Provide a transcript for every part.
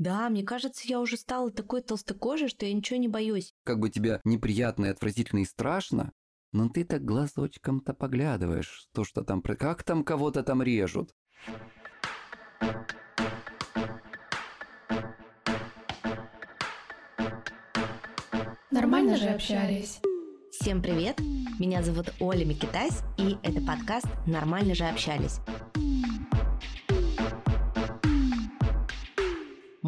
Да, мне кажется, я уже стала такой толстокожей, что я ничего не боюсь. Как бы тебе неприятно и отвратительно и страшно, но ты так глазочком-то поглядываешь, то, что там... Как там кого-то там режут? Нормально же общались. Всем привет! Меня зовут Оля Микитась, и это подкаст «Нормально же общались».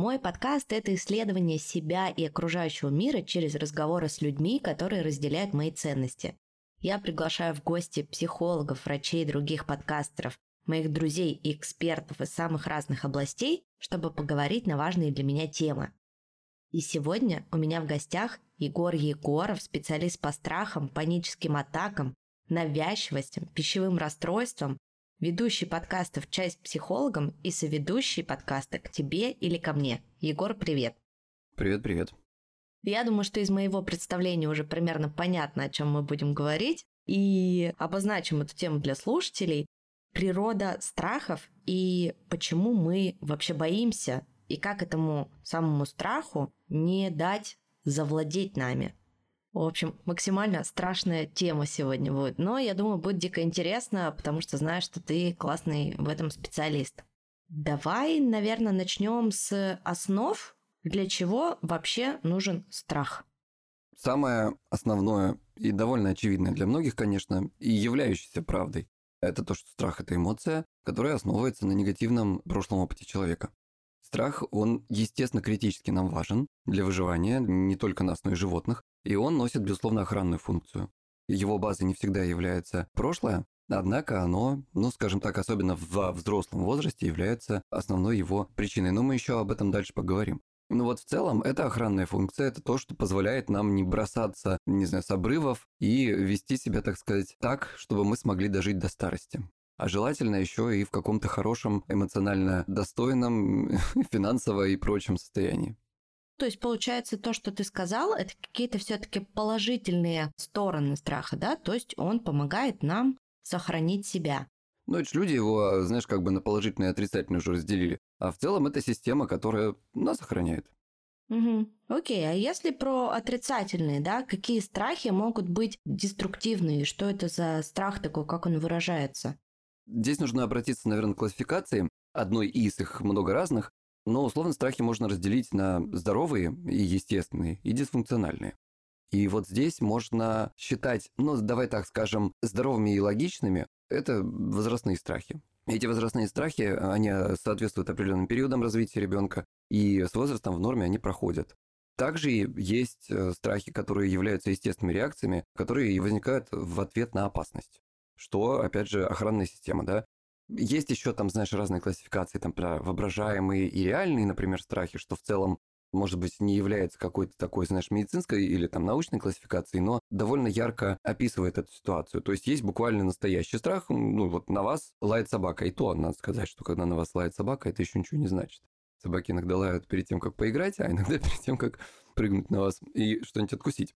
Мой подкаст – это исследование себя и окружающего мира через разговоры с людьми, которые разделяют мои ценности. Я приглашаю в гости психологов, врачей других подкастеров, моих друзей и экспертов из самых разных областей, чтобы поговорить на важные для меня темы. И сегодня у меня в гостях Егор Егоров, специалист по страхам, паническим атакам, навязчивостям, пищевым расстройствам, ведущий подкастов «Часть психологом» и соведущий подкаста «К тебе или ко мне». Егор, привет. Привет-привет. Я думаю, что из моего представления уже примерно понятно, о чем мы будем говорить, и обозначим эту тему для слушателей. Природа страхов и почему мы вообще боимся, и как этому самому страху не дать завладеть нами. В общем, максимально страшная тема сегодня будет. Но я думаю, будет дико интересно, потому что знаю, что ты классный в этом специалист. Давай, наверное, начнем с основ для чего вообще нужен страх? Самое основное и довольно очевидное для многих, конечно, и являющееся правдой, это то, что страх – это эмоция, которая основывается на негативном прошлом опыте человека. Страх, он, естественно, критически нам важен для выживания не только нас, но и животных, и он носит, безусловно, охранную функцию. Его базой не всегда является прошлое, однако оно, ну, скажем так, особенно во взрослом возрасте, является основной его причиной. Но мы еще об этом дальше поговорим. Ну вот в целом это охранная функция, это то, что позволяет нам не бросаться, не знаю, с обрывов и вести себя, так сказать, так, чтобы мы смогли дожить до старости. А желательно еще и в каком-то хорошем, эмоционально достойном, финансово и прочем состоянии. То есть, получается, то, что ты сказал, это какие-то все-таки положительные стороны страха, да? То есть он помогает нам сохранить себя. Ну, эти люди его, знаешь, как бы на положительное и отрицательное уже разделили. А в целом это система, которая нас охраняет. Угу. Окей, а если про отрицательные, да, какие страхи могут быть деструктивные? Что это за страх такой, как он выражается? Здесь нужно обратиться, наверное, к классификации. Одной из их много разных, но условно страхи можно разделить на здоровые и естественные, и дисфункциональные. И вот здесь можно считать, ну, давай так скажем, здоровыми и логичными, это возрастные страхи. Эти возрастные страхи, они соответствуют определенным периодам развития ребенка, и с возрастом в норме они проходят. Также есть э, страхи, которые являются естественными реакциями, которые возникают в ответ на опасность. Что, опять же, охранная система, да? Есть еще там, знаешь, разные классификации, там, про воображаемые и реальные, например, страхи, что в целом может быть, не является какой-то такой, знаешь, медицинской или там научной классификацией, но довольно ярко описывает эту ситуацию. То есть есть буквально настоящий страх, ну вот на вас лает собака, и то надо сказать, что когда на вас лает собака, это еще ничего не значит. Собаки иногда лают перед тем, как поиграть, а иногда перед тем, как прыгнуть на вас и что-нибудь откусить.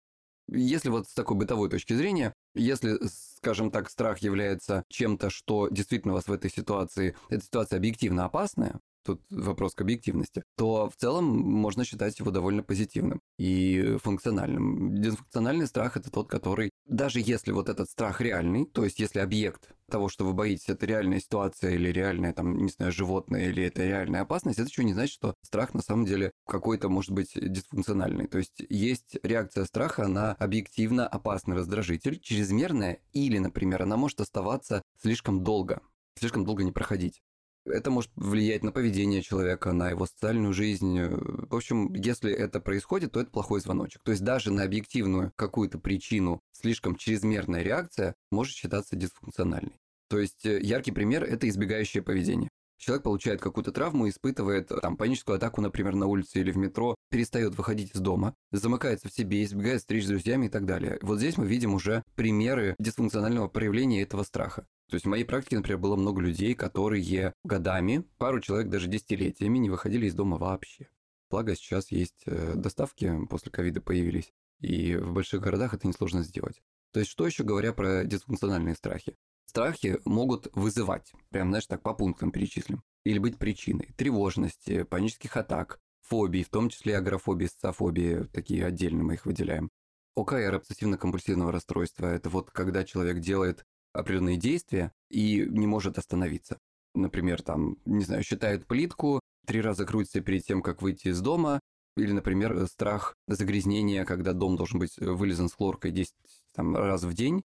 Если вот с такой бытовой точки зрения, если, скажем так, страх является чем-то, что действительно вас в этой ситуации, эта ситуация объективно опасная, тут вопрос к объективности, то в целом можно считать его довольно позитивным и функциональным. Дисфункциональный страх – это тот, который, даже если вот этот страх реальный, то есть если объект того, что вы боитесь, это реальная ситуация или реальное, там, не знаю, животное, или это реальная опасность, это еще не значит, что страх на самом деле какой-то может быть дисфункциональный. То есть есть реакция страха на объективно опасный раздражитель, чрезмерная, или, например, она может оставаться слишком долго, слишком долго не проходить. Это может влиять на поведение человека, на его социальную жизнь. В общем, если это происходит, то это плохой звоночек. То есть даже на объективную какую-то причину слишком чрезмерная реакция может считаться дисфункциональной. То есть э, яркий пример – это избегающее поведение. Человек получает какую-то травму, испытывает там паническую атаку, например, на улице или в метро, перестает выходить из дома, замыкается в себе, избегает встреч с друзьями и так далее. Вот здесь мы видим уже примеры дисфункционального проявления этого страха. То есть в моей практике, например, было много людей, которые годами, пару человек даже десятилетиями не выходили из дома вообще. Благо сейчас есть э, доставки, после ковида появились, и в больших городах это несложно сделать. То есть что еще говоря про дисфункциональные страхи? Страхи могут вызывать, прям, знаешь, так по пунктам перечислим, или быть причиной тревожности, панических атак, фобий, в том числе агрофобии, социофобии, такие отдельно мы их выделяем. ОКР, обсессивно-компульсивного расстройства, это вот когда человек делает определенные действия и не может остановиться. Например, там, не знаю, считает плитку, три раза крутится перед тем, как выйти из дома, или, например, страх загрязнения, когда дом должен быть вылезан с хлоркой 10 там, раз в день,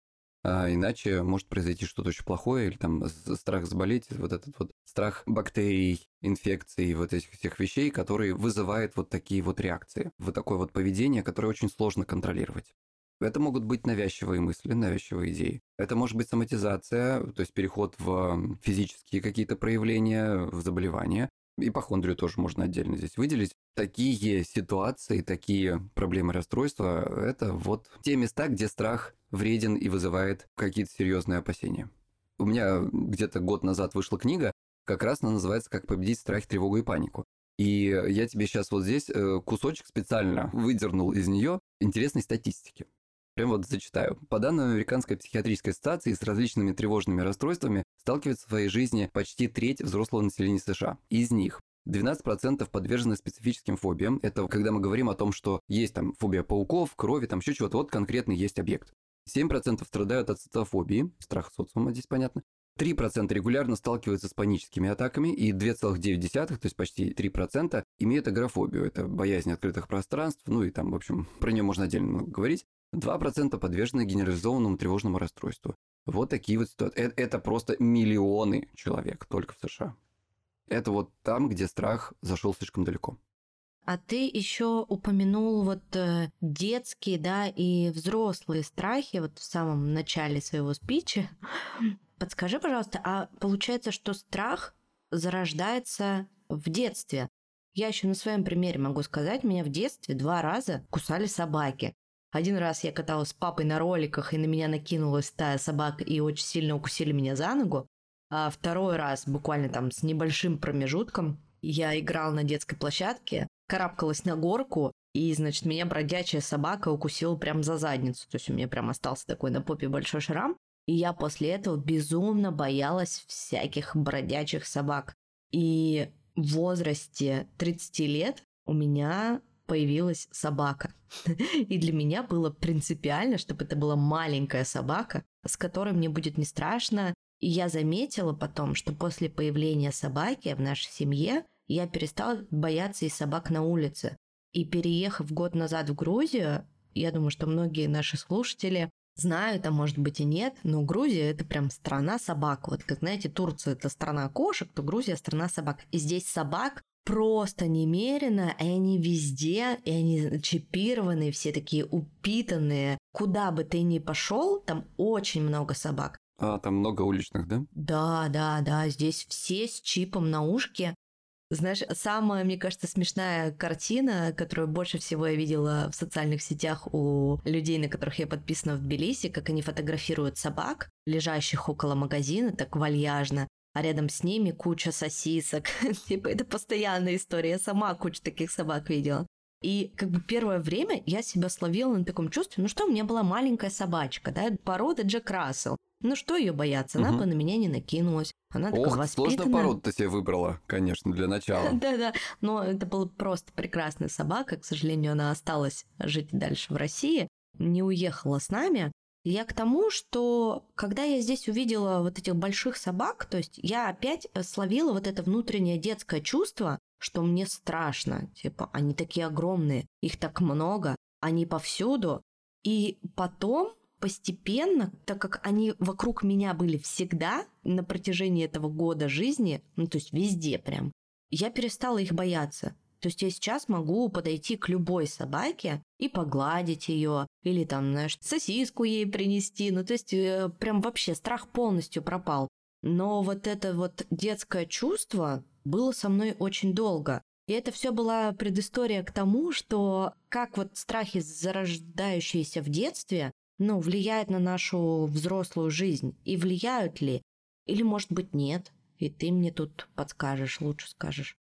а иначе может произойти что-то очень плохое, или там страх заболеть, вот этот вот страх бактерий, инфекций, вот этих всех вещей, которые вызывают вот такие вот реакции, вот такое вот поведение, которое очень сложно контролировать. Это могут быть навязчивые мысли, навязчивые идеи. Это может быть соматизация, то есть переход в физические какие-то проявления, в заболевания. Ипохондрию тоже можно отдельно здесь выделить. Такие ситуации, такие проблемы расстройства – это вот те места, где страх вреден и вызывает какие-то серьезные опасения. У меня где-то год назад вышла книга, как раз она называется «Как победить страх, тревогу и панику». И я тебе сейчас вот здесь э, кусочек специально выдернул из нее интересной статистики. Прям вот зачитаю. По данным Американской психиатрической ассоциации, с различными тревожными расстройствами сталкивается в своей жизни почти треть взрослого населения США. Из них 12% подвержены специфическим фобиям. Это когда мы говорим о том, что есть там фобия пауков, крови, там еще чего-то. Вот конкретный есть объект. 7% страдают от социофобии, страх социума здесь понятно. 3% регулярно сталкиваются с паническими атаками, и 2,9, то есть почти 3%, имеют агрофобию. Это боязнь открытых пространств, ну и там, в общем, про нее можно отдельно много говорить. 2% подвержены генерализованному тревожному расстройству. Вот такие вот ситуации. Это, это просто миллионы человек только в США. Это вот там, где страх зашел слишком далеко. А ты еще упомянул вот э, детские, да, и взрослые страхи вот в самом начале своего спича. Подскажи, пожалуйста, а получается, что страх зарождается в детстве? Я еще на своем примере могу сказать, меня в детстве два раза кусали собаки. Один раз я каталась с папой на роликах, и на меня накинулась стая собак и очень сильно укусили меня за ногу. А второй раз, буквально там с небольшим промежутком, я играл на детской площадке, карабкалась на горку, и, значит, меня бродячая собака укусила прям за задницу. То есть у меня прям остался такой на попе большой шрам. И я после этого безумно боялась всяких бродячих собак. И в возрасте 30 лет у меня появилась собака. И для меня было принципиально, чтобы это была маленькая собака, с которой мне будет не страшно. И я заметила потом, что после появления собаки в нашей семье я перестала бояться и собак на улице. И переехав год назад в Грузию, я думаю, что многие наши слушатели знают, а может быть и нет, но Грузия это прям страна собак. Вот как знаете, Турция это страна кошек, то Грузия страна собак. И здесь собак просто немерено, и они везде, и они чипированные, все такие упитанные. Куда бы ты ни пошел, там очень много собак. А, там много уличных, да? Да, да, да, здесь все с чипом на ушке. Знаешь, самая, мне кажется, смешная картина, которую больше всего я видела в социальных сетях у людей, на которых я подписана в Тбилиси, как они фотографируют собак, лежащих около магазина, так вальяжно, а рядом с ними куча сосисок. типа это постоянная история. Я сама кучу таких собак видела. И как бы первое время я себя словила на таком чувстве, ну что, у меня была маленькая собачка, да, порода Джек Рассел. Ну что ее бояться, она угу. бы на меня не накинулась. Она такая Ох, воспитанная. сложно породу ты себе выбрала, конечно, для начала. Да-да, но это была просто прекрасная собака. К сожалению, она осталась жить дальше в России, не уехала с нами. Я к тому, что когда я здесь увидела вот этих больших собак, то есть я опять словила вот это внутреннее детское чувство, что мне страшно. Типа, они такие огромные, их так много, они повсюду. И потом постепенно, так как они вокруг меня были всегда на протяжении этого года жизни, ну то есть везде прям, я перестала их бояться. То есть я сейчас могу подойти к любой собаке и погладить ее, или там, знаешь, сосиску ей принести. Ну, то есть э, прям вообще страх полностью пропал. Но вот это вот детское чувство было со мной очень долго. И это все была предыстория к тому, что как вот страхи, зарождающиеся в детстве, ну, влияют на нашу взрослую жизнь. И влияют ли? Или, может быть, нет? И ты мне тут подскажешь, лучше скажешь.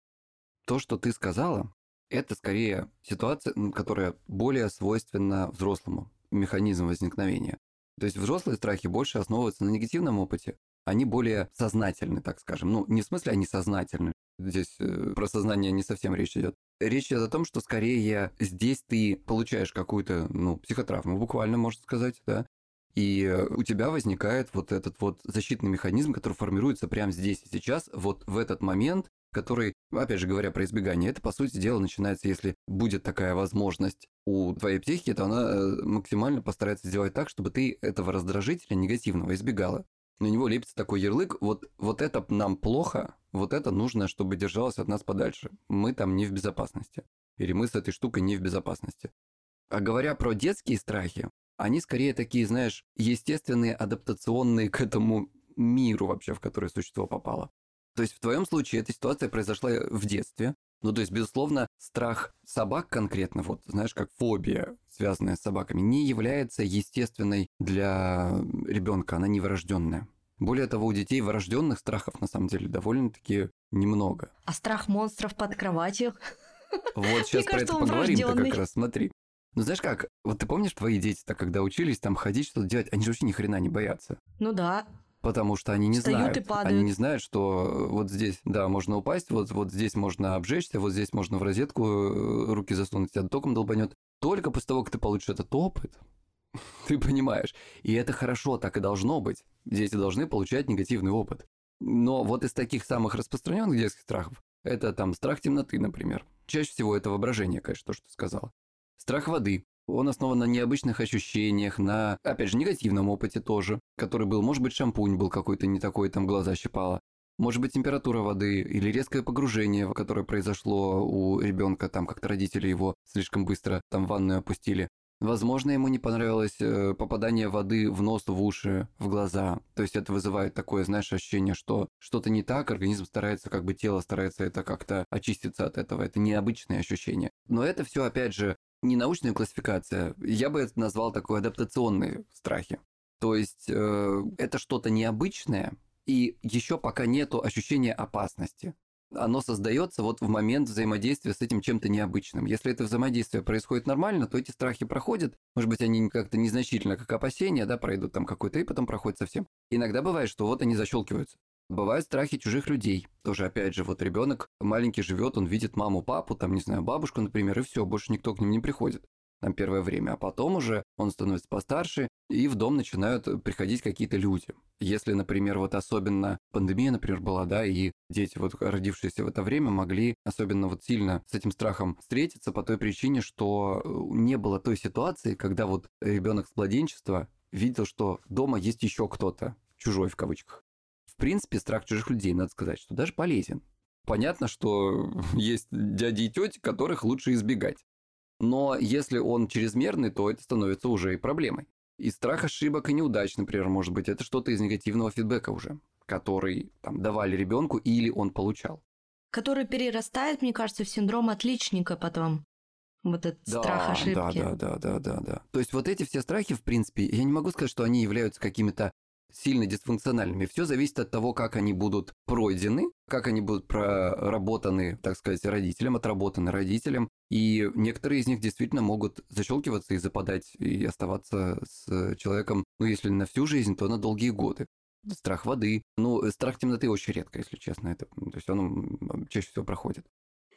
То, что ты сказала, это скорее ситуация, которая более свойственна взрослому, механизм возникновения. То есть взрослые страхи больше основываются на негативном опыте, они более сознательны, так скажем. Ну, не в смысле они сознательны, здесь э, про сознание не совсем речь идет. речь идет о том, что скорее здесь ты получаешь какую-то, ну, психотравму, буквально можно сказать, да, и э, у тебя возникает вот этот вот защитный механизм, который формируется прямо здесь и сейчас, вот в этот момент, который, опять же говоря про избегание, это, по сути дела, начинается, если будет такая возможность у твоей психики, то она э, максимально постарается сделать так, чтобы ты этого раздражителя негативного избегала. На него лепится такой ярлык, вот, вот это нам плохо, вот это нужно, чтобы держалось от нас подальше. Мы там не в безопасности. Или мы с этой штукой не в безопасности. А говоря про детские страхи, они скорее такие, знаешь, естественные, адаптационные к этому миру вообще, в который существо попало. То есть в твоем случае эта ситуация произошла в детстве. Ну, то есть, безусловно, страх собак конкретно, вот, знаешь, как фобия, связанная с собаками, не является естественной для ребенка, она не врожденная. Более того, у детей врожденных страхов на самом деле довольно-таки немного. А страх монстров под кроватью? Вот сейчас про это поговорим-то как раз, смотри. Ну знаешь как, вот ты помнишь твои дети-то, когда учились там ходить, что-то делать, они же вообще ни хрена не боятся. Ну да. Потому что они не Встают знают. и падают. Они не знают, что вот здесь, да, можно упасть, вот, вот здесь можно обжечься, вот здесь можно в розетку э, руки засунуть, тебя током долбанет. Только после того, как ты получишь этот опыт, ты понимаешь. И это хорошо, так и должно быть. Дети должны получать негативный опыт. Но вот из таких самых распространенных детских страхов, это там страх темноты, например. Чаще всего это воображение, конечно, то, что ты сказала. Страх воды. Он основан на необычных ощущениях, на, опять же, негативном опыте тоже, который был, может быть, шампунь был какой-то не такой, там глаза щипало. Может быть, температура воды или резкое погружение, которое произошло у ребенка, там как-то родители его слишком быстро там в ванную опустили. Возможно, ему не понравилось э, попадание воды в нос, в уши, в глаза. То есть это вызывает такое, знаешь, ощущение, что что-то не так, организм старается, как бы тело старается это как-то очиститься от этого. Это необычное ощущение. Но это все, опять же, не научная классификация. Я бы это назвал такой адаптационные страхи. То есть э, это что-то необычное, и еще пока нету ощущения опасности оно создается вот в момент взаимодействия с этим чем-то необычным. Если это взаимодействие происходит нормально, то эти страхи проходят. Может быть, они как-то незначительно, как опасения, да, пройдут там какой-то и потом проходят совсем. Иногда бывает, что вот они защелкиваются. Бывают страхи чужих людей. Тоже, опять же, вот ребенок маленький живет, он видит маму, папу, там, не знаю, бабушку, например, и все, больше никто к ним не приходит там первое время, а потом уже он становится постарше, и в дом начинают приходить какие-то люди. Если, например, вот особенно пандемия, например, была, да, и дети, вот родившиеся в это время, могли особенно вот сильно с этим страхом встретиться по той причине, что не было той ситуации, когда вот ребенок с младенчества видел, что дома есть еще кто-то, чужой в кавычках. В принципе, страх чужих людей, надо сказать, что даже полезен. Понятно, что есть дяди и тети, которых лучше избегать. Но если он чрезмерный, то это становится уже и проблемой. И страх ошибок и неудач, например, может быть, это что-то из негативного фидбэка уже, который там давали ребенку или он получал. Который перерастает, мне кажется, в синдром отличника потом. Вот этот да, страх ошибки. Да, да, да, да, да, да. То есть вот эти все страхи, в принципе, я не могу сказать, что они являются какими-то сильно дисфункциональными. Все зависит от того, как они будут пройдены, как они будут проработаны, так сказать, родителям, отработаны родителям. И некоторые из них действительно могут защелкиваться и западать, и оставаться с человеком, ну, если на всю жизнь, то на долгие годы. Страх воды. Ну, страх темноты очень редко, если честно. Это, то есть он чаще всего проходит.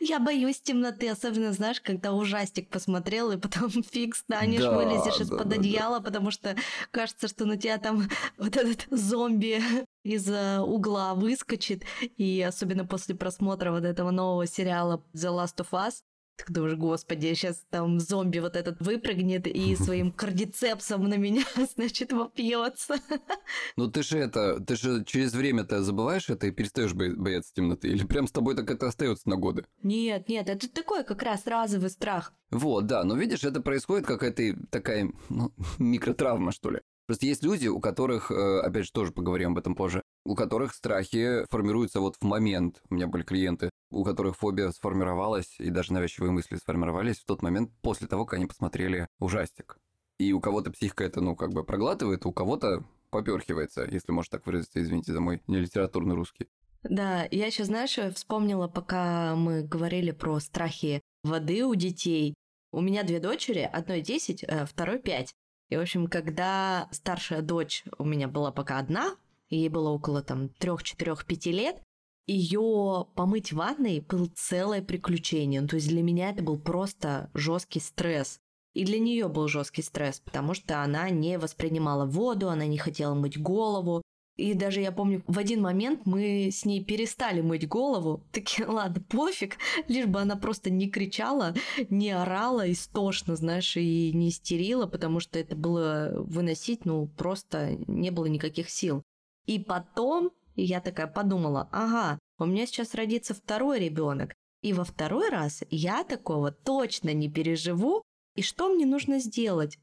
Я боюсь темноты, особенно, знаешь, когда ужастик посмотрел, и потом фиг станешь, Да, вылезешь да, из-под да, да. одеяла, потому что кажется, что на тебя там вот этот зомби из э, угла выскочит. И особенно после просмотра вот этого нового сериала The Last of Us, ты думаешь, господи, сейчас там зомби вот этот выпрыгнет и своим кардицепсом на меня, значит, вопьется. Ну ты же это, ты же через время-то забываешь это и перестаешь бо- бояться темноты? Или прям с тобой так это остается на годы? Нет, нет, это такой как раз разовый страх. Вот, да, но видишь, это происходит какая-то такая ну, микротравма, что ли. Просто есть люди, у которых, э, опять же, тоже поговорим об этом позже, у которых страхи формируются вот в момент. У меня были клиенты, у которых фобия сформировалась, и даже навязчивые мысли сформировались в тот момент после того, как они посмотрели ужастик. И у кого-то психика это, ну, как бы проглатывает, у кого-то поперхивается, если можно так выразиться, извините за мой нелитературный русский. Да, я еще, знаешь, вспомнила, пока мы говорили про страхи воды у детей. У меня две дочери, одной 10, э, второй 5. И, в общем, когда старшая дочь у меня была пока одна, ей было около там 3, 4, 5 лет, ее помыть в ванной было целое приключение. Ну, то есть для меня это был просто жесткий стресс. И для нее был жесткий стресс, потому что она не воспринимала воду, она не хотела мыть голову. И даже я помню, в один момент мы с ней перестали мыть голову. Такие, ладно, пофиг, лишь бы она просто не кричала, не орала истошно, знаешь, и не истерила, потому что это было выносить, ну, просто не было никаких сил. И потом я такая подумала, ага, у меня сейчас родится второй ребенок, и во второй раз я такого точно не переживу, и что мне нужно сделать?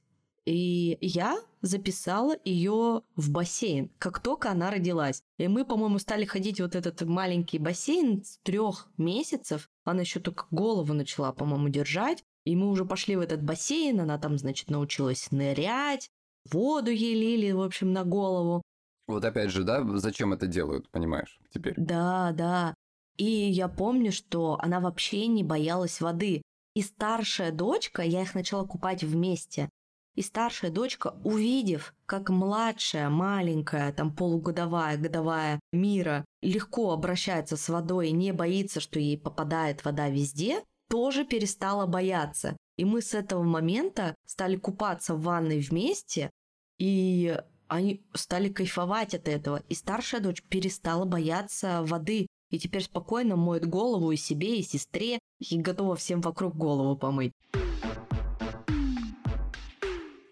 И я записала ее в бассейн, как только она родилась. И мы, по-моему, стали ходить вот этот маленький бассейн с трех месяцев. Она еще только голову начала, по-моему, держать. И мы уже пошли в этот бассейн, она там, значит, научилась нырять, воду ей лили, в общем, на голову. Вот опять же, да, зачем это делают, понимаешь, теперь? Да, да. И я помню, что она вообще не боялась воды. И старшая дочка, я их начала купать вместе. И старшая дочка, увидев, как младшая, маленькая, там полугодовая, годовая Мира легко обращается с водой и не боится, что ей попадает вода везде, тоже перестала бояться. И мы с этого момента стали купаться в ванной вместе, и они стали кайфовать от этого. И старшая дочь перестала бояться воды, и теперь спокойно моет голову и себе, и сестре, и готова всем вокруг голову помыть.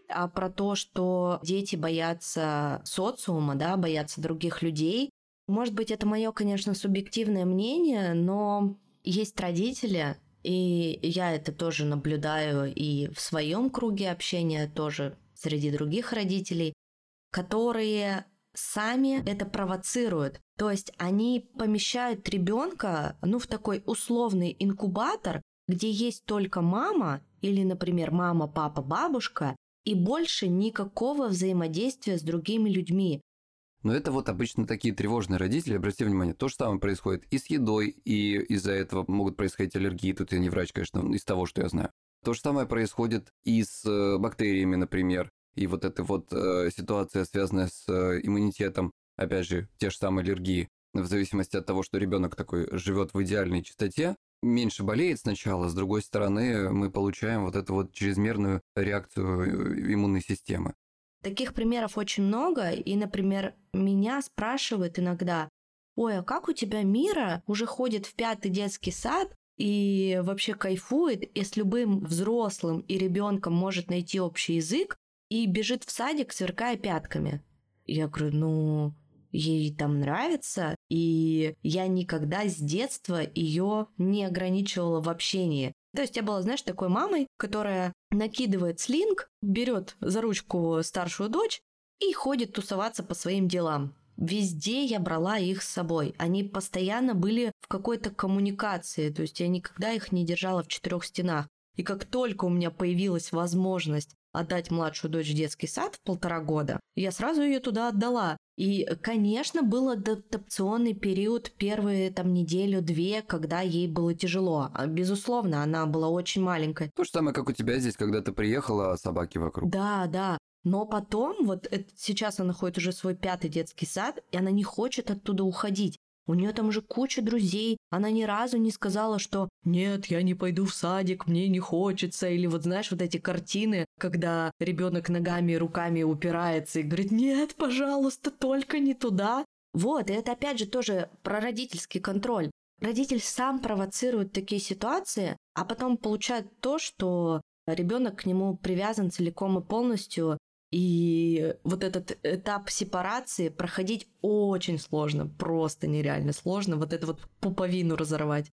А про то, что дети боятся социума, да, боятся других людей, может быть, это мое, конечно, субъективное мнение, но есть родители, и я это тоже наблюдаю и в своем круге общения, тоже среди других родителей, которые сами это провоцируют. То есть они помещают ребенка ну, в такой условный инкубатор, где есть только мама или, например, мама, папа, бабушка, и больше никакого взаимодействия с другими людьми. Но это вот обычно такие тревожные родители, обратите внимание, то же самое происходит и с едой, и из-за этого могут происходить аллергии, тут я не врач, конечно, из того, что я знаю. То же самое происходит и с э, бактериями, например, и вот эта вот э, ситуация, связанная с э, иммунитетом, опять же, те же самые аллергии, в зависимости от того, что ребенок такой живет в идеальной чистоте, меньше болеет сначала, с другой стороны, мы получаем вот эту вот чрезмерную реакцию э, иммунной системы. Таких примеров очень много, и, например, меня спрашивают иногда, ой, а как у тебя Мира уже ходит в пятый детский сад и вообще кайфует, и с любым взрослым и ребенком может найти общий язык, и бежит в садик, сверкая пятками. Я говорю, ну, ей там нравится, и я никогда с детства ее не ограничивала в общении. То есть я была, знаешь, такой мамой, которая накидывает слинг, берет за ручку старшую дочь и ходит тусоваться по своим делам. Везде я брала их с собой. Они постоянно были в какой-то коммуникации, то есть я никогда их не держала в четырех стенах. И как только у меня появилась возможность отдать младшую дочь в детский сад в полтора года, я сразу ее туда отдала. И, конечно, был адаптационный период первые там неделю-две, когда ей было тяжело. А, безусловно, она была очень маленькая. То же самое, как у тебя здесь, когда ты приехала, а собаки вокруг. Да, да. Но потом, вот это, сейчас она ходит уже свой пятый детский сад, и она не хочет оттуда уходить. У нее там уже куча друзей. Она ни разу не сказала, что «нет, я не пойду в садик, мне не хочется». Или вот знаешь, вот эти картины, когда ребенок ногами и руками упирается и говорит «нет, пожалуйста, только не туда». Вот, и это опять же тоже про родительский контроль. Родитель сам провоцирует такие ситуации, а потом получает то, что ребенок к нему привязан целиком и полностью, и вот этот этап сепарации проходить очень сложно, просто нереально сложно, вот эту вот пуповину разорвать.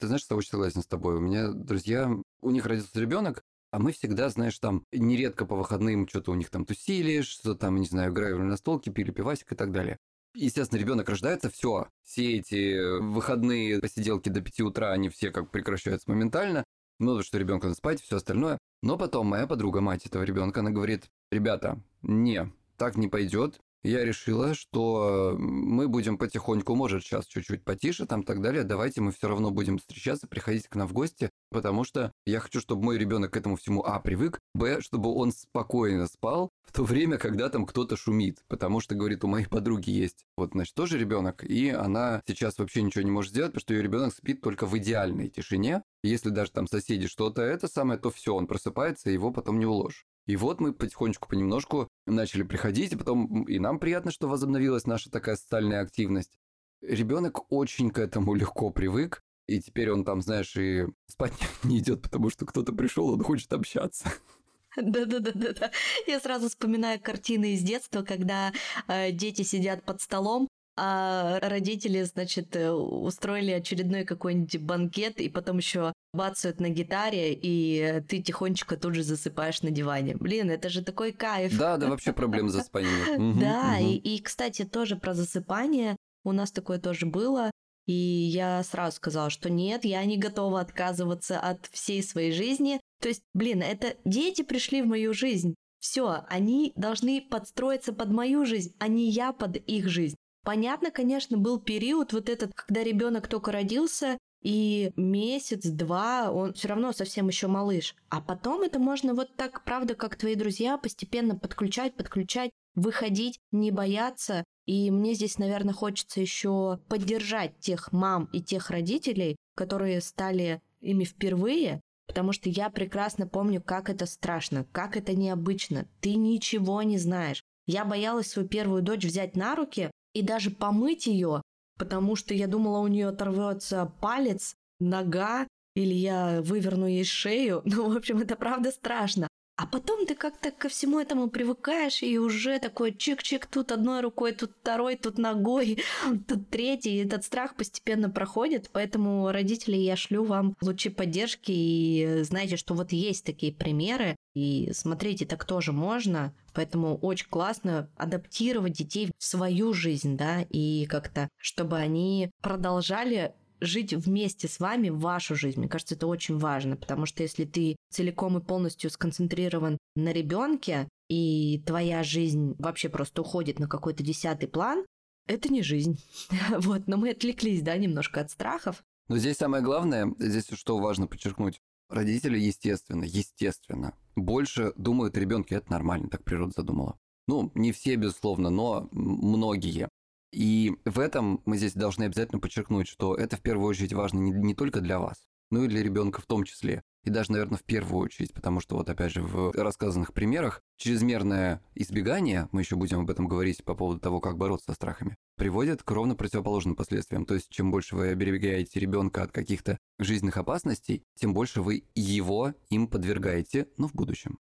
Ты знаешь, что очень согласен с тобой. У меня друзья, у них родился ребенок, а мы всегда, знаешь, там нередко по выходным что-то у них там тусили, что там, не знаю, играли на столке, пили пивасик и так далее. Естественно, ребенок рождается, все, все эти выходные посиделки до 5 утра, они все как прекращаются моментально. Ну, что ребенку надо спать, все остальное. Но потом моя подруга, мать этого ребенка, она говорит, ребята, не, так не пойдет. я решила, что мы будем потихоньку, может, сейчас чуть-чуть потише, там так далее, давайте мы все равно будем встречаться, приходить к нам в гости, потому что я хочу, чтобы мой ребенок к этому всему, а, привык, б, чтобы он спокойно спал в то время, когда там кто-то шумит, потому что, говорит, у моей подруги есть вот, значит, тоже ребенок, и она сейчас вообще ничего не может сделать, потому что ее ребенок спит только в идеальной тишине, если даже там соседи что-то это самое, то все, он просыпается, его потом не уложишь. И вот мы потихонечку, понемножку начали приходить, и потом и нам приятно, что возобновилась наша такая социальная активность. Ребенок очень к этому легко привык, и теперь он там, знаешь, и спать не идет, потому что кто-то пришел, он хочет общаться. Да-да-да-да. Я сразу вспоминаю картины из детства, когда э, дети сидят под столом, а родители, значит, э, устроили очередной какой-нибудь банкет, и потом еще бацают на гитаре, и ты тихонечко тут же засыпаешь на диване. Блин, это же такой кайф. Да, да, вообще проблем с засыпанием. Да, и, кстати, тоже про засыпание. У нас такое тоже было. И я сразу сказала, что нет, я не готова отказываться от всей своей жизни. То есть, блин, это дети пришли в мою жизнь. Все, они должны подстроиться под мою жизнь, а не я под их жизнь. Понятно, конечно, был период вот этот, когда ребенок только родился, и месяц-два он все равно совсем еще малыш. А потом это можно вот так, правда, как твои друзья, постепенно подключать, подключать, выходить, не бояться. И мне здесь, наверное, хочется еще поддержать тех мам и тех родителей, которые стали ими впервые, потому что я прекрасно помню, как это страшно, как это необычно. Ты ничего не знаешь. Я боялась свою первую дочь взять на руки, и даже помыть ее, потому что я думала, у нее оторвется палец, нога, или я выверну ей шею. Ну, в общем, это правда страшно. А потом ты как-то ко всему этому привыкаешь, и уже такой чик-чик, тут одной рукой, тут второй, тут ногой, тут третий. И этот страх постепенно проходит, поэтому, родители, я шлю вам лучи поддержки, и знаете, что вот есть такие примеры, и смотрите, так тоже можно, поэтому очень классно адаптировать детей в свою жизнь, да, и как-то, чтобы они продолжали жить вместе с вами в вашу жизнь. Мне кажется, это очень важно, потому что если ты целиком и полностью сконцентрирован на ребенке, и твоя жизнь вообще просто уходит на какой-то десятый план, это не жизнь. вот, но мы отвлеклись, да, немножко от страхов. Но здесь самое главное, здесь что важно подчеркнуть, родители, естественно, естественно, больше думают ребенке, это нормально, так природа задумала. Ну, не все, безусловно, но многие. И в этом мы здесь должны обязательно подчеркнуть, что это в первую очередь важно не, не только для вас, но и для ребенка в том числе. И даже, наверное, в первую очередь, потому что вот опять же в рассказанных примерах чрезмерное избегание, мы еще будем об этом говорить по поводу того, как бороться со страхами, приводит к ровно противоположным последствиям. То есть, чем больше вы оберегаете ребенка от каких-то жизненных опасностей, тем больше вы его им подвергаете, но в будущем.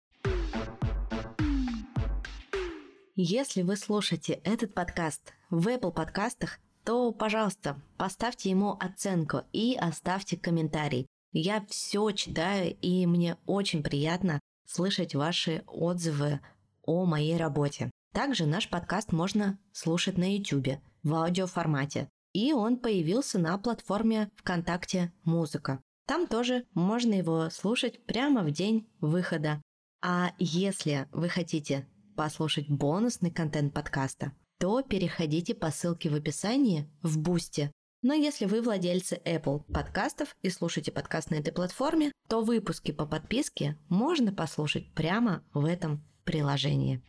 Если вы слушаете этот подкаст в Apple подкастах, то, пожалуйста, поставьте ему оценку и оставьте комментарий. Я все читаю, и мне очень приятно слышать ваши отзывы о моей работе. Также наш подкаст можно слушать на YouTube в аудиоформате. И он появился на платформе ВКонтакте «Музыка». Там тоже можно его слушать прямо в день выхода. А если вы хотите послушать бонусный контент подкаста, то переходите по ссылке в описании в Бусте. Но если вы владельцы Apple подкастов и слушаете подкаст на этой платформе, то выпуски по подписке можно послушать прямо в этом приложении.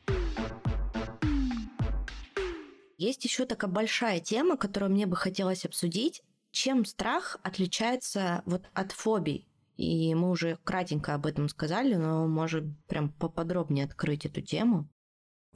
Есть еще такая большая тема, которую мне бы хотелось обсудить. Чем страх отличается вот от фобий? И мы уже кратенько об этом сказали, но можем прям поподробнее открыть эту тему.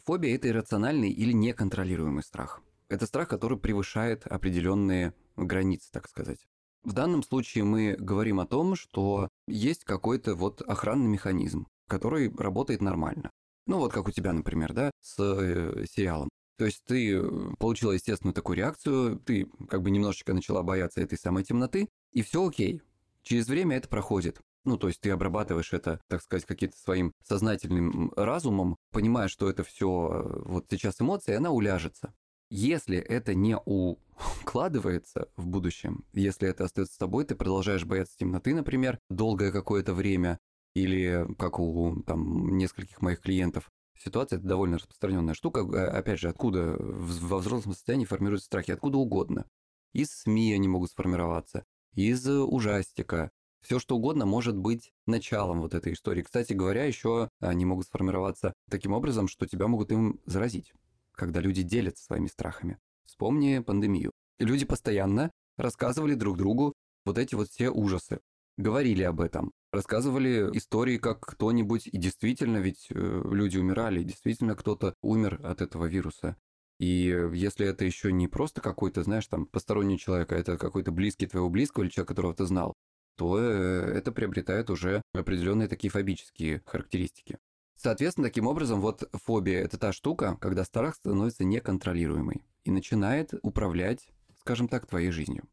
Фобия – это иррациональный или неконтролируемый страх. Это страх, который превышает определенные границы, так сказать. В данном случае мы говорим о том, что есть какой-то вот охранный механизм, который работает нормально. Ну вот как у тебя, например, да, с э, сериалом. То есть ты получила естественную такую реакцию, ты как бы немножечко начала бояться этой самой темноты, и все окей. Через время это проходит. Ну, то есть ты обрабатываешь это, так сказать, каким-то своим сознательным разумом, понимая, что это все э, вот сейчас эмоции, она уляжется. Если это не укладывается в будущем, если это остается с тобой, ты продолжаешь бояться темноты, например, долгое какое-то время, или как у там нескольких моих клиентов, ситуации это довольно распространенная штука. А, опять же, откуда во взрослом состоянии формируются страхи? Откуда угодно. Из СМИ они могут сформироваться, из ужастика. Все что угодно может быть началом вот этой истории. Кстати говоря, еще они могут сформироваться таким образом, что тебя могут им заразить, когда люди делятся своими страхами. Вспомни пандемию. Люди постоянно рассказывали друг другу вот эти вот все ужасы. Говорили об этом, рассказывали истории, как кто-нибудь, и действительно ведь э, люди умирали, действительно кто-то умер от этого вируса. И если это еще не просто какой-то, знаешь, там, посторонний человек, а это какой-то близкий твоего близкого или человек, которого ты знал, то э, это приобретает уже определенные такие фобические характеристики. Соответственно, таким образом, вот фобия – это та штука, когда страх становится неконтролируемой и начинает управлять, скажем так, твоей жизнью.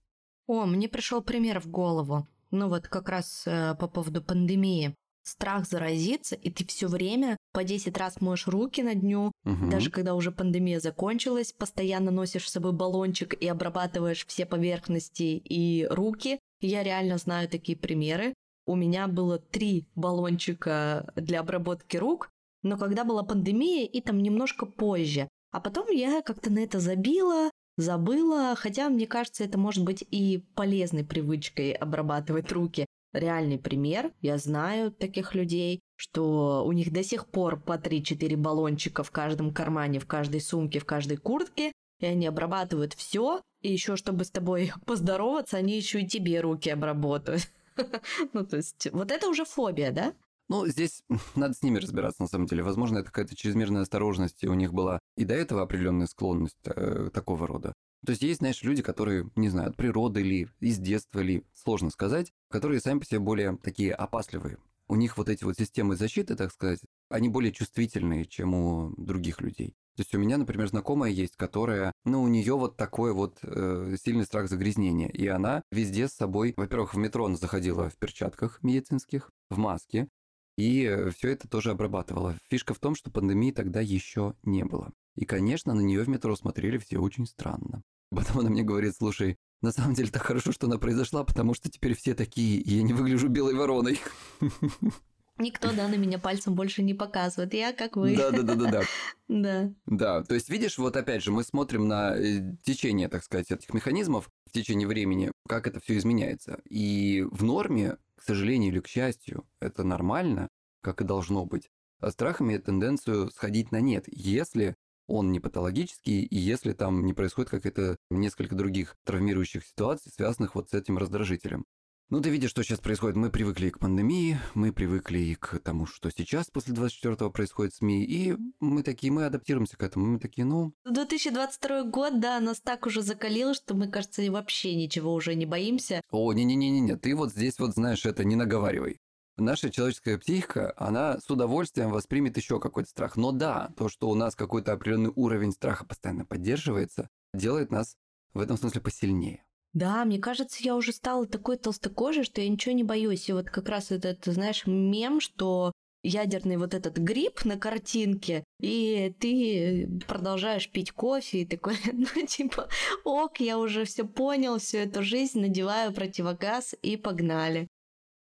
О, мне пришел пример в голову. Ну вот как раз э, по поводу пандемии. Страх заразиться, и ты все время по 10 раз моешь руки на дню, угу. даже когда уже пандемия закончилась, постоянно носишь с собой баллончик и обрабатываешь все поверхности и руки. Я реально знаю такие примеры. У меня было три баллончика для обработки рук, но когда была пандемия, и там немножко позже. А потом я как-то на это забила, забыла, хотя мне кажется, это может быть и полезной привычкой обрабатывать руки. Реальный пример, я знаю таких людей, что у них до сих пор по 3-4 баллончика в каждом кармане, в каждой сумке, в каждой куртке, и они обрабатывают все, и еще чтобы с тобой поздороваться, они еще и тебе руки обработают. Ну, то есть, вот это уже фобия, да? Ну, здесь надо с ними разбираться, на самом деле. Возможно, это какая-то чрезмерная осторожность, и у них была и до этого определенная склонность э, такого рода. То есть есть, знаешь, люди, которые, не знаю, от природы ли, из детства ли, сложно сказать, которые сами по себе более такие опасливые. У них вот эти вот системы защиты, так сказать, они более чувствительные, чем у других людей. То есть у меня, например, знакомая есть, которая, ну, у нее вот такой вот э, сильный страх загрязнения. И она везде с собой, во-первых, в метро она заходила в перчатках медицинских, в маске, и э, все это тоже обрабатывала. Фишка в том, что пандемии тогда еще не было. И, конечно, на нее в метро смотрели все очень странно. Потом она мне говорит, слушай, на самом деле так хорошо, что она произошла, потому что теперь все такие, и я не выгляжу белой вороной. Никто, да, на меня пальцем больше не показывает. Я как вы. Да, да, да, да, да. Да. Да. То есть, видишь, вот опять же, мы смотрим на э, течение, так сказать, этих механизмов в течение времени, как это все изменяется. И в норме к сожалению или к счастью, это нормально, как и должно быть. А страх имеет тенденцию сходить на нет, если он не патологический, и если там не происходит какая-то несколько других травмирующих ситуаций, связанных вот с этим раздражителем. Ну, ты видишь, что сейчас происходит. Мы привыкли к пандемии, мы привыкли и к тому, что сейчас после 24-го происходит СМИ, и мы такие, мы адаптируемся к этому. Мы такие, ну... 2022 год, да, нас так уже закалил, что мы, кажется, вообще ничего уже не боимся. О, не-не-не-не, ты вот здесь вот, знаешь, это не наговаривай. Наша человеческая психика, она с удовольствием воспримет еще какой-то страх. Но да, то, что у нас какой-то определенный уровень страха постоянно поддерживается, делает нас в этом смысле посильнее. Да, мне кажется, я уже стала такой толстокожей, что я ничего не боюсь. И вот как раз этот, знаешь, мем, что ядерный вот этот гриб на картинке, и ты продолжаешь пить кофе, и такой, ну, типа, ок, я уже все понял, всю эту жизнь, надеваю противогаз и погнали.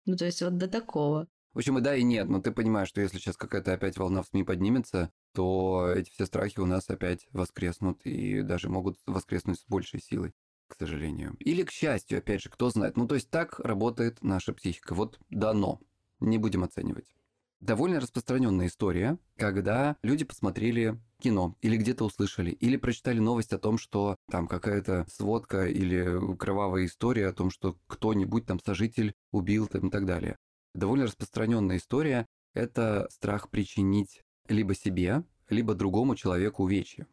Ну, то есть вот до такого. В общем, и да, и нет, но ты понимаешь, что если сейчас какая-то опять волна в СМИ поднимется, то эти все страхи у нас опять воскреснут и даже могут воскреснуть с большей силой к сожалению. Или к счастью, опять же, кто знает. Ну, то есть так работает наша психика. Вот дано. Не будем оценивать. Довольно распространенная история, когда люди посмотрели кино или где-то услышали, или прочитали новость о том, что там какая-то сводка или кровавая история о том, что кто-нибудь там сожитель убил там и так далее. Довольно распространенная история – это страх причинить либо себе, либо другому человеку увечья.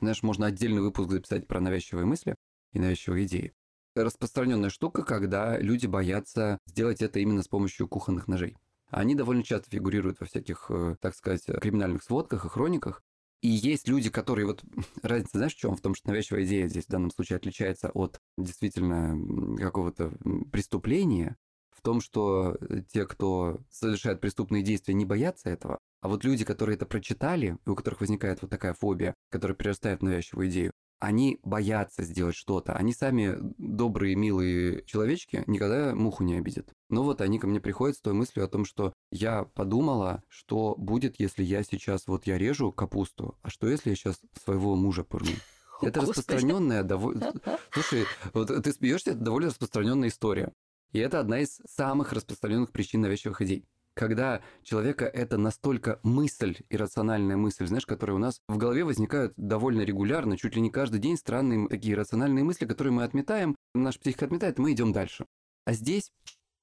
Знаешь, можно отдельный выпуск записать про навязчивые мысли, и навязчивой идеи. Распространенная штука, когда люди боятся сделать это именно с помощью кухонных ножей. Они довольно часто фигурируют во всяких, э, так сказать, криминальных сводках и хрониках. И есть люди, которые вот... Разница, знаешь, в чем? В том, что навязчивая идея здесь в данном случае отличается от действительно какого-то преступления, в том, что те, кто совершает преступные действия, не боятся этого, а вот люди, которые это прочитали, и у которых возникает вот такая фобия, которая перерастает в навязчивую идею, они боятся сделать что-то. Они сами добрые, милые человечки, никогда муху не обидят. Но вот они ко мне приходят с той мыслью о том, что я подумала, что будет, если я сейчас, вот я режу капусту, а что если я сейчас своего мужа пырну? Это распространенная довольно... Слушай, вот ты смеешься, это довольно распространенная история. И это одна из самых распространенных причин навязчивых идей когда человека это настолько мысль, иррациональная мысль, знаешь, которая у нас в голове возникают довольно регулярно, чуть ли не каждый день странные такие рациональные мысли, которые мы отметаем, наш психика отметает, мы идем дальше. А здесь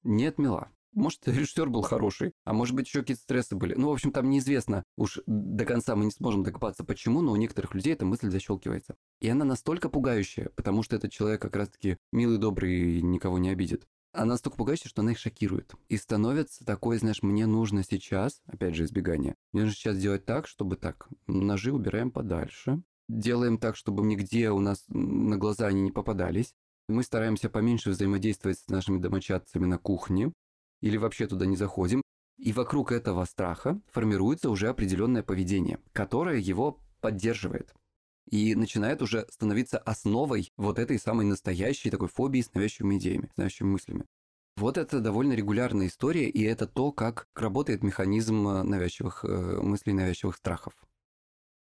не отмела. Может, режиссер был хороший, а может быть, еще какие-то стрессы были. Ну, в общем, там неизвестно. Уж до конца мы не сможем докопаться, почему, но у некоторых людей эта мысль защелкивается. И она настолько пугающая, потому что этот человек как раз-таки милый, добрый и никого не обидит. Она настолько пугающая, что она их шокирует. И становится такой, знаешь, мне нужно сейчас, опять же, избегание, мне нужно сейчас делать так, чтобы так, ножи убираем подальше, делаем так, чтобы нигде у нас на глаза они не попадались. Мы стараемся поменьше взаимодействовать с нашими домочадцами на кухне или вообще туда не заходим. И вокруг этого страха формируется уже определенное поведение, которое его поддерживает и начинает уже становиться основой вот этой самой настоящей такой фобии с навязчивыми идеями, с навязчивыми мыслями. Вот это довольно регулярная история, и это то, как работает механизм э, навязчивых э, мыслей, навязчивых страхов.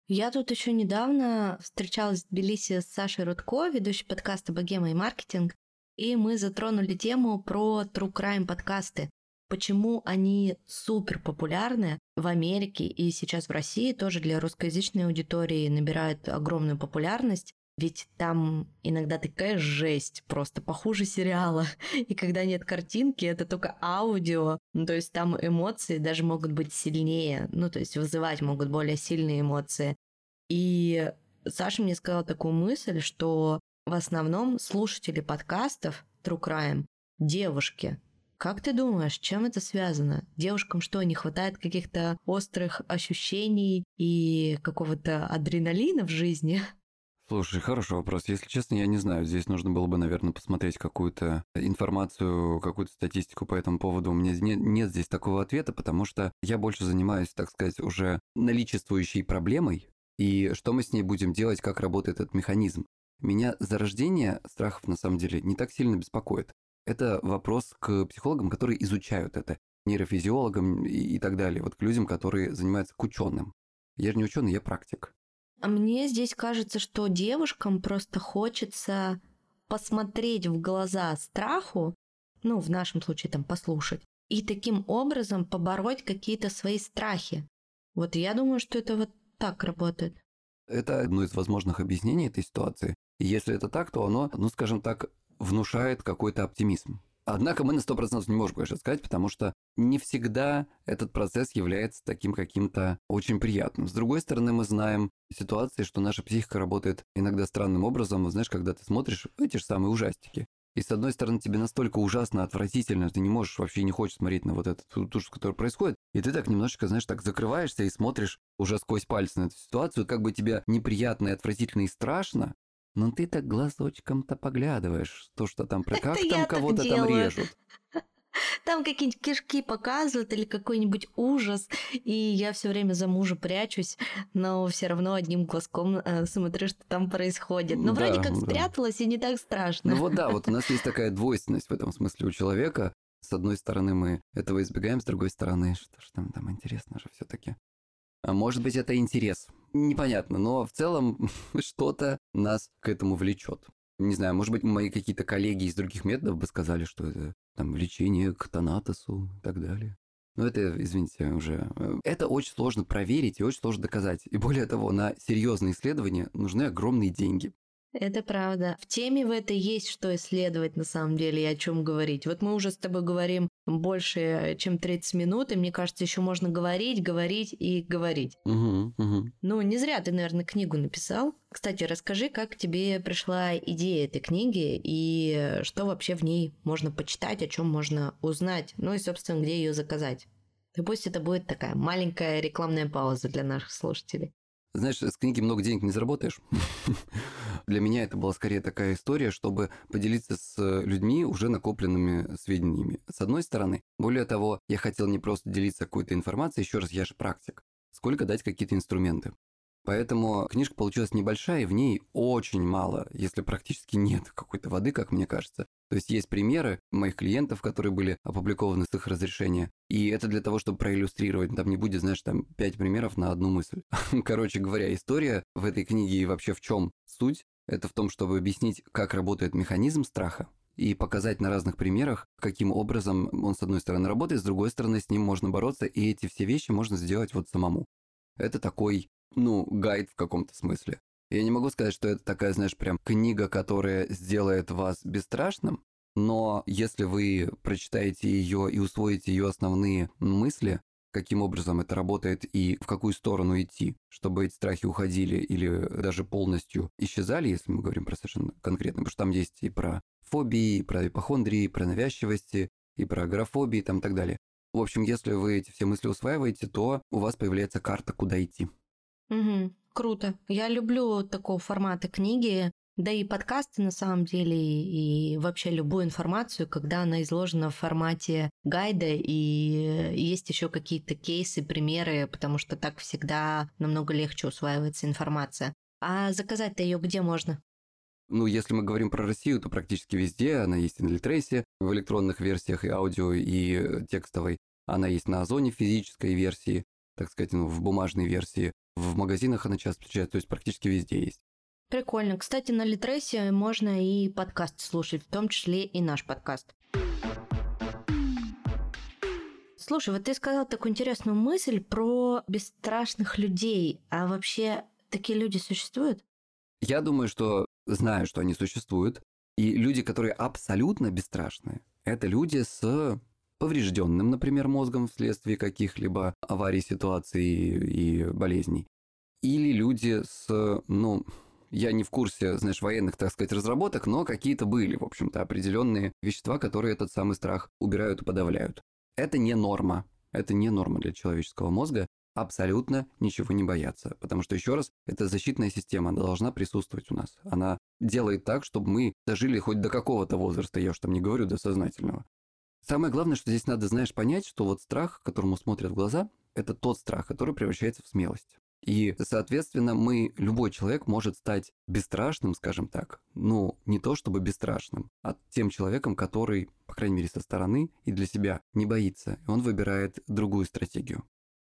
Я тут еще недавно встречалась в Тбилиси с Сашей Рудко, ведущей подкаста «Богема и маркетинг», и мы затронули тему про true crime подкасты почему они супер популярны в Америке и сейчас в России тоже для русскоязычной аудитории набирают огромную популярность. Ведь там иногда такая жесть, просто похуже сериала. И когда нет картинки, это только аудио. Ну, то есть там эмоции даже могут быть сильнее. Ну, то есть вызывать могут более сильные эмоции. И Саша мне сказала такую мысль, что в основном слушатели подкастов True Crime девушки, как ты думаешь, чем это связано? Девушкам что, не хватает каких-то острых ощущений и какого-то адреналина в жизни? Слушай, хороший вопрос. Если честно, я не знаю. Здесь нужно было бы, наверное, посмотреть какую-то информацию, какую-то статистику по этому поводу. У меня нет, нет здесь такого ответа, потому что я больше занимаюсь, так сказать, уже наличествующей проблемой, и что мы с ней будем делать, как работает этот механизм. Меня зарождение страхов, на самом деле, не так сильно беспокоит. Это вопрос к психологам, которые изучают это, нейрофизиологам и, так далее, вот к людям, которые занимаются к ученым. Я же не ученый, я практик. А мне здесь кажется, что девушкам просто хочется посмотреть в глаза страху, ну, в нашем случае там послушать, и таким образом побороть какие-то свои страхи. Вот я думаю, что это вот так работает. Это одно из возможных объяснений этой ситуации. И если это так, то оно, ну, скажем так, внушает какой-то оптимизм. Однако мы на 100% не можем, конечно, сказать, потому что не всегда этот процесс является таким каким-то очень приятным. С другой стороны, мы знаем ситуации, что наша психика работает иногда странным образом. Знаешь, когда ты смотришь эти же самые ужастики, и с одной стороны тебе настолько ужасно, отвратительно, ты не можешь, вообще не хочешь смотреть на вот эту тушь, которая происходит, и ты так немножечко, знаешь, так закрываешься и смотришь уже сквозь пальцы на эту ситуацию, как бы тебе неприятно и отвратительно и страшно, но ты так глазочком-то поглядываешь, то, что там, как там кого-то там режут. Там какие-нибудь кишки показывают или какой-нибудь ужас, и я все время за мужа прячусь, но все равно одним глазком э, смотрю, что там происходит. Но да, вроде как да. спряталась, и не так страшно. Ну вот да, вот у нас есть такая двойственность в этом смысле у человека. С одной стороны, мы этого избегаем, с другой стороны, что ж там, там интересно же все-таки. А может быть, это интерес. Непонятно, но в целом что-то нас к этому влечет. Не знаю, может быть, мои какие-то коллеги из других методов бы сказали, что это там влечение к тонатосу и так далее. Но это, извините, уже... Э, это очень сложно проверить и очень сложно доказать. И более того, на серьезные исследования нужны огромные деньги. Это правда. В теме в этой есть что исследовать на самом деле и о чем говорить. Вот мы уже с тобой говорим больше, чем 30 минут, и мне кажется, еще можно говорить, говорить и говорить. Угу, угу. Ну, не зря ты, наверное, книгу написал. Кстати, расскажи, как тебе пришла идея этой книги и что вообще в ней можно почитать, о чем можно узнать, ну и, собственно, где ее заказать. И пусть это будет такая маленькая рекламная пауза для наших слушателей. Знаешь, с книги много денег не заработаешь. Для меня это была скорее такая история, чтобы поделиться с людьми уже накопленными сведениями. С одной стороны, более того, я хотел не просто делиться какой-то информацией, еще раз, я же практик, сколько дать какие-то инструменты. Поэтому книжка получилась небольшая, и в ней очень мало, если практически нет какой-то воды, как мне кажется. То есть есть примеры моих клиентов, которые были опубликованы с их разрешения. И это для того, чтобы проиллюстрировать. Там не будет, знаешь, там пять примеров на одну мысль. Короче говоря, история в этой книге и вообще в чем суть, это в том, чтобы объяснить, как работает механизм страха, и показать на разных примерах, каким образом он с одной стороны работает, с другой стороны с ним можно бороться, и эти все вещи можно сделать вот самому. Это такой ну, гайд в каком-то смысле. Я не могу сказать, что это такая, знаешь, прям книга, которая сделает вас бесстрашным, но если вы прочитаете ее и усвоите ее основные мысли, каким образом это работает и в какую сторону идти, чтобы эти страхи уходили или даже полностью исчезали, если мы говорим про совершенно конкретно, потому что там есть и про фобии, и про ипохондрии, и про навязчивости, и про агрофобии там и так далее. В общем, если вы эти все мысли усваиваете, то у вас появляется карта, куда идти. Угу, круто. Я люблю такого формата книги, да и подкасты на самом деле, и вообще любую информацию, когда она изложена в формате гайда, и есть еще какие-то кейсы, примеры, потому что так всегда намного легче усваивается информация. А заказать-то ее где можно? Ну, если мы говорим про Россию, то практически везде. Она есть и на Литресе в электронных версиях, и аудио, и текстовой. Она есть на Озоне в физической версии, так сказать, ну, в бумажной версии. В магазинах она часто встречается, то есть практически везде есть. Прикольно. Кстати, на Литресе можно и подкаст слушать, в том числе и наш подкаст. Слушай, вот ты сказал такую интересную мысль про бесстрашных людей. А вообще такие люди существуют? Я думаю, что знаю, что они существуют. И люди, которые абсолютно бесстрашные, это люди с поврежденным, например, мозгом вследствие каких-либо аварий, ситуаций и болезней. Или люди с, ну, я не в курсе, знаешь, военных, так сказать, разработок, но какие-то были, в общем-то, определенные вещества, которые этот самый страх убирают и подавляют. Это не норма. Это не норма для человеческого мозга абсолютно ничего не бояться. Потому что, еще раз, это защитная система, должна присутствовать у нас. Она делает так, чтобы мы дожили хоть до какого-то возраста, я уж там не говорю до сознательного. Самое главное, что здесь надо, знаешь, понять, что вот страх, которому смотрят в глаза, это тот страх, который превращается в смелость. И, соответственно, мы, любой человек может стать бесстрашным, скажем так, ну, не то чтобы бесстрашным, а тем человеком, который, по крайней мере, со стороны и для себя не боится, и он выбирает другую стратегию.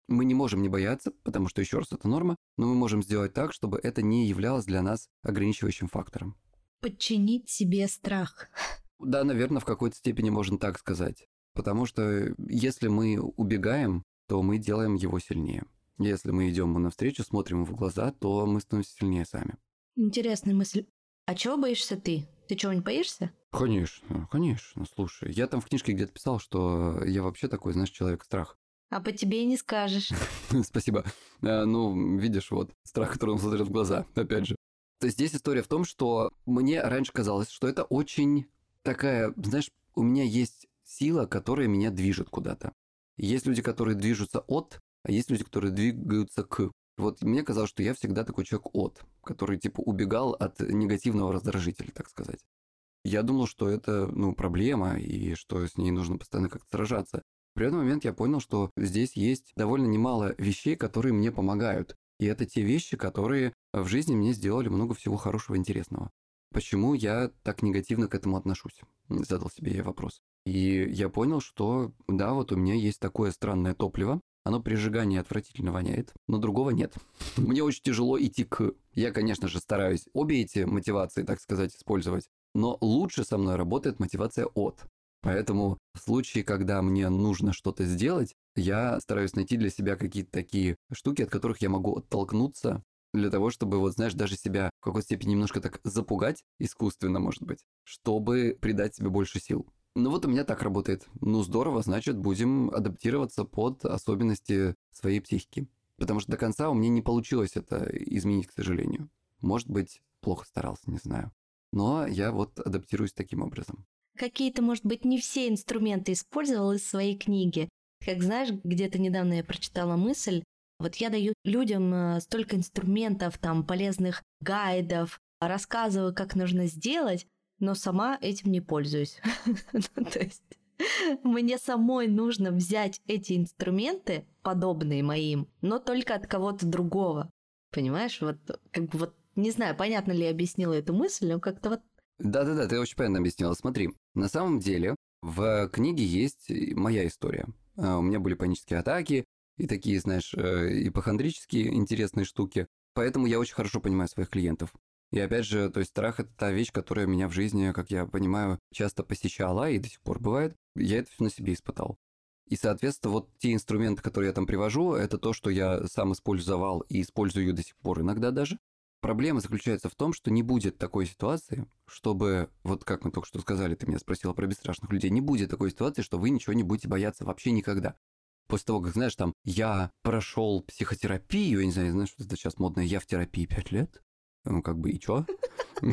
Мы не можем не бояться, потому что, еще раз, это норма, но мы можем сделать так, чтобы это не являлось для нас ограничивающим фактором. Подчинить себе страх. Да, наверное, в какой-то степени можно так сказать. Потому что если мы убегаем, то мы делаем его сильнее. Если мы идем ему навстречу, смотрим ему в глаза, то мы становимся сильнее сами. Интересная мысль. А чего боишься ты? Ты чего-нибудь боишься? Конечно, конечно. Слушай, я там в книжке где-то писал, что я вообще такой, знаешь, человек страх. А по тебе и не скажешь. Спасибо. А, ну, видишь, вот, страх, который он смотрит в глаза, опять же. То есть здесь история в том, что мне раньше казалось, что это очень такая, знаешь, у меня есть сила, которая меня движет куда-то. Есть люди, которые движутся от, а есть люди, которые двигаются к. Вот мне казалось, что я всегда такой человек от, который типа убегал от негативного раздражителя, так сказать. Я думал, что это, ну, проблема, и что с ней нужно постоянно как-то сражаться. В этот момент я понял, что здесь есть довольно немало вещей, которые мне помогают. И это те вещи, которые в жизни мне сделали много всего хорошего и интересного. Почему я так негативно к этому отношусь? Задал себе я вопрос. И я понял, что да, вот у меня есть такое странное топливо, оно при сжигании отвратительно воняет, но другого нет. Мне очень тяжело идти к... Я, конечно же, стараюсь обе эти мотивации, так сказать, использовать, но лучше со мной работает мотивация от. Поэтому в случае, когда мне нужно что-то сделать, я стараюсь найти для себя какие-то такие штуки, от которых я могу оттолкнуться, для того, чтобы, вот знаешь, даже себя в какой-то степени немножко так запугать, искусственно, может быть, чтобы придать себе больше сил. Ну вот у меня так работает. Ну здорово, значит, будем адаптироваться под особенности своей психики. Потому что до конца у меня не получилось это изменить, к сожалению. Может быть, плохо старался, не знаю. Но я вот адаптируюсь таким образом какие-то, может быть, не все инструменты использовал из своей книги. Как знаешь, где-то недавно я прочитала мысль, вот я даю людям э, столько инструментов, там, полезных гайдов, рассказываю, как нужно сделать, но сама этим не пользуюсь. Ну, то есть мне самой нужно взять эти инструменты, подобные моим, но только от кого-то другого. Понимаешь, вот как бы вот не знаю, понятно ли я объяснила эту мысль, но как-то вот... Да-да-да, ты очень правильно объяснила. Смотри, на самом деле в книге есть моя история. А, у меня были панические атаки и такие, знаешь, э, ипохондрические интересные штуки. Поэтому я очень хорошо понимаю своих клиентов. И опять же, то есть страх – это та вещь, которая меня в жизни, как я понимаю, часто посещала и до сих пор бывает. Я это все на себе испытал. И, соответственно, вот те инструменты, которые я там привожу, это то, что я сам использовал и использую до сих пор иногда даже. Проблема заключается в том, что не будет такой ситуации, чтобы, вот как мы только что сказали, ты меня спросила про бесстрашных людей, не будет такой ситуации, что вы ничего не будете бояться вообще никогда. После того, как, знаешь, там, я прошел психотерапию, я не знаю, знаешь, что это сейчас модное, я в терапии пять лет, ну, как бы, и чё?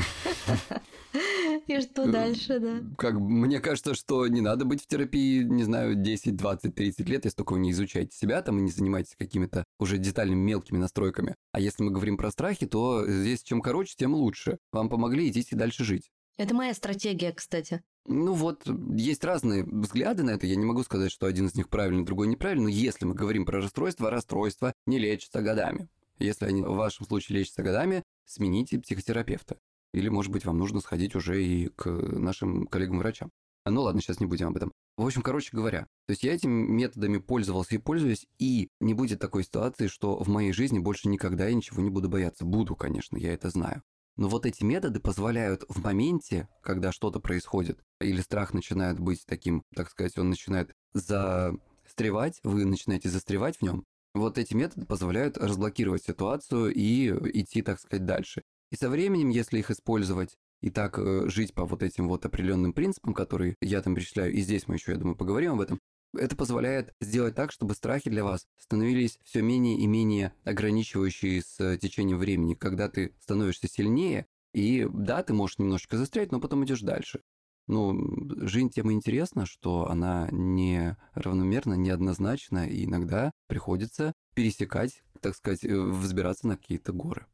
И что дальше, да? Как мне кажется, что не надо быть в терапии, не знаю, 10, 20, 30 лет, если только вы не изучаете себя там и не занимаетесь какими-то уже детальными мелкими настройками. А если мы говорим про страхи, то здесь чем короче, тем лучше. Вам помогли, идите дальше жить. Это моя стратегия, кстати. Ну вот, есть разные взгляды на это. Я не могу сказать, что один из них правильный, другой неправильный. Но если мы говорим про расстройство, расстройство не лечится годами. Если они в вашем случае лечатся годами, смените психотерапевта. Или, может быть, вам нужно сходить уже и к нашим коллегам-врачам. А, ну ладно, сейчас не будем об этом. В общем, короче говоря, то есть я этими методами пользовался и пользуюсь, и не будет такой ситуации, что в моей жизни больше никогда я ничего не буду бояться. Буду, конечно, я это знаю. Но вот эти методы позволяют в моменте, когда что-то происходит, или страх начинает быть таким, так сказать, он начинает застревать, вы начинаете застревать в нем, вот эти методы позволяют разблокировать ситуацию и идти, так сказать, дальше. И со временем, если их использовать и так э, жить по вот этим вот определенным принципам, которые я там перечисляю, и здесь мы еще, я думаю, поговорим об этом, это позволяет сделать так, чтобы страхи для вас становились все менее и менее ограничивающие с течением времени, когда ты становишься сильнее, и да, ты можешь немножечко застрять, но потом идешь дальше. Ну, жизнь тем интересна, что она не равномерна, неоднозначна, и иногда приходится пересекать, так сказать, э, взбираться на какие-то горы.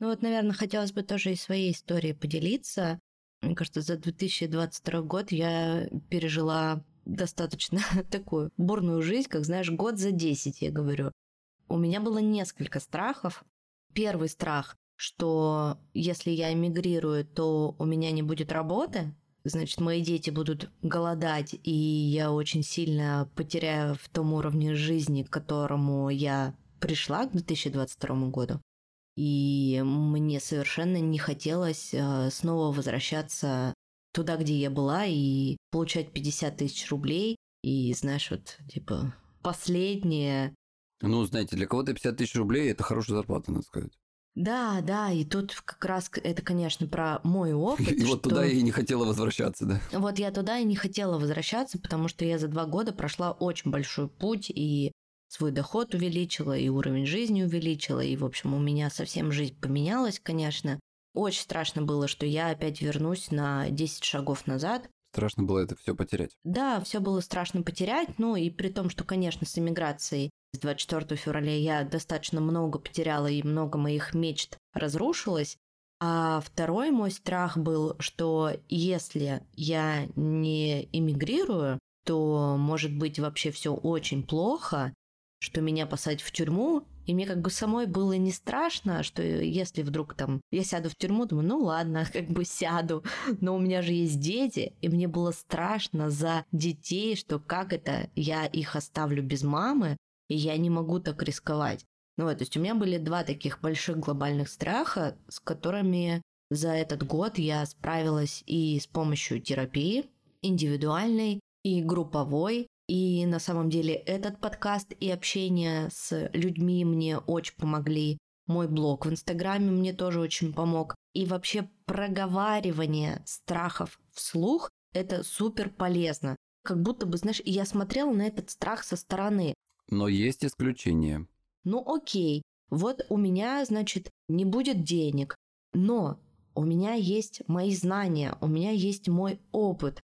Ну вот, наверное, хотелось бы тоже и своей историей поделиться. Мне кажется, за 2022 год я пережила достаточно такую бурную жизнь, как, знаешь, год за 10, я говорю. У меня было несколько страхов. Первый страх, что если я эмигрирую, то у меня не будет работы, значит, мои дети будут голодать, и я очень сильно потеряю в том уровне жизни, к которому я пришла к 2022 году. И мне совершенно не хотелось э, снова возвращаться туда, где я была, и получать 50 тысяч рублей, и, знаешь, вот, типа, последнее. Ну, знаете, для кого-то 50 тысяч рублей – это хорошая зарплата, надо сказать. Да, да, и тут как раз это, конечно, про мой опыт. И вот туда я и не хотела возвращаться, да? Вот я туда и не хотела возвращаться, потому что я за два года прошла очень большой путь и свой доход увеличила, и уровень жизни увеличила, и, в общем, у меня совсем жизнь поменялась, конечно. Очень страшно было, что я опять вернусь на 10 шагов назад. Страшно было это все потерять. Да, все было страшно потерять, ну и при том, что, конечно, с эмиграцией с 24 февраля я достаточно много потеряла, и много моих мечт разрушилось. А второй мой страх был, что если я не эмигрирую, то может быть вообще все очень плохо, что меня посадят в тюрьму, и мне как бы самой было не страшно, что если вдруг там я сяду в тюрьму, думаю, ну ладно, как бы сяду, но у меня же есть дети, и мне было страшно за детей, что как это я их оставлю без мамы, и я не могу так рисковать. Ну вот, то есть у меня были два таких больших глобальных страха, с которыми за этот год я справилась и с помощью терапии, индивидуальной и групповой. И на самом деле этот подкаст и общение с людьми мне очень помогли. Мой блог в Инстаграме мне тоже очень помог. И вообще проговаривание страхов вслух – это супер полезно. Как будто бы, знаешь, я смотрела на этот страх со стороны. Но есть исключения. Ну окей, вот у меня, значит, не будет денег, но у меня есть мои знания, у меня есть мой опыт.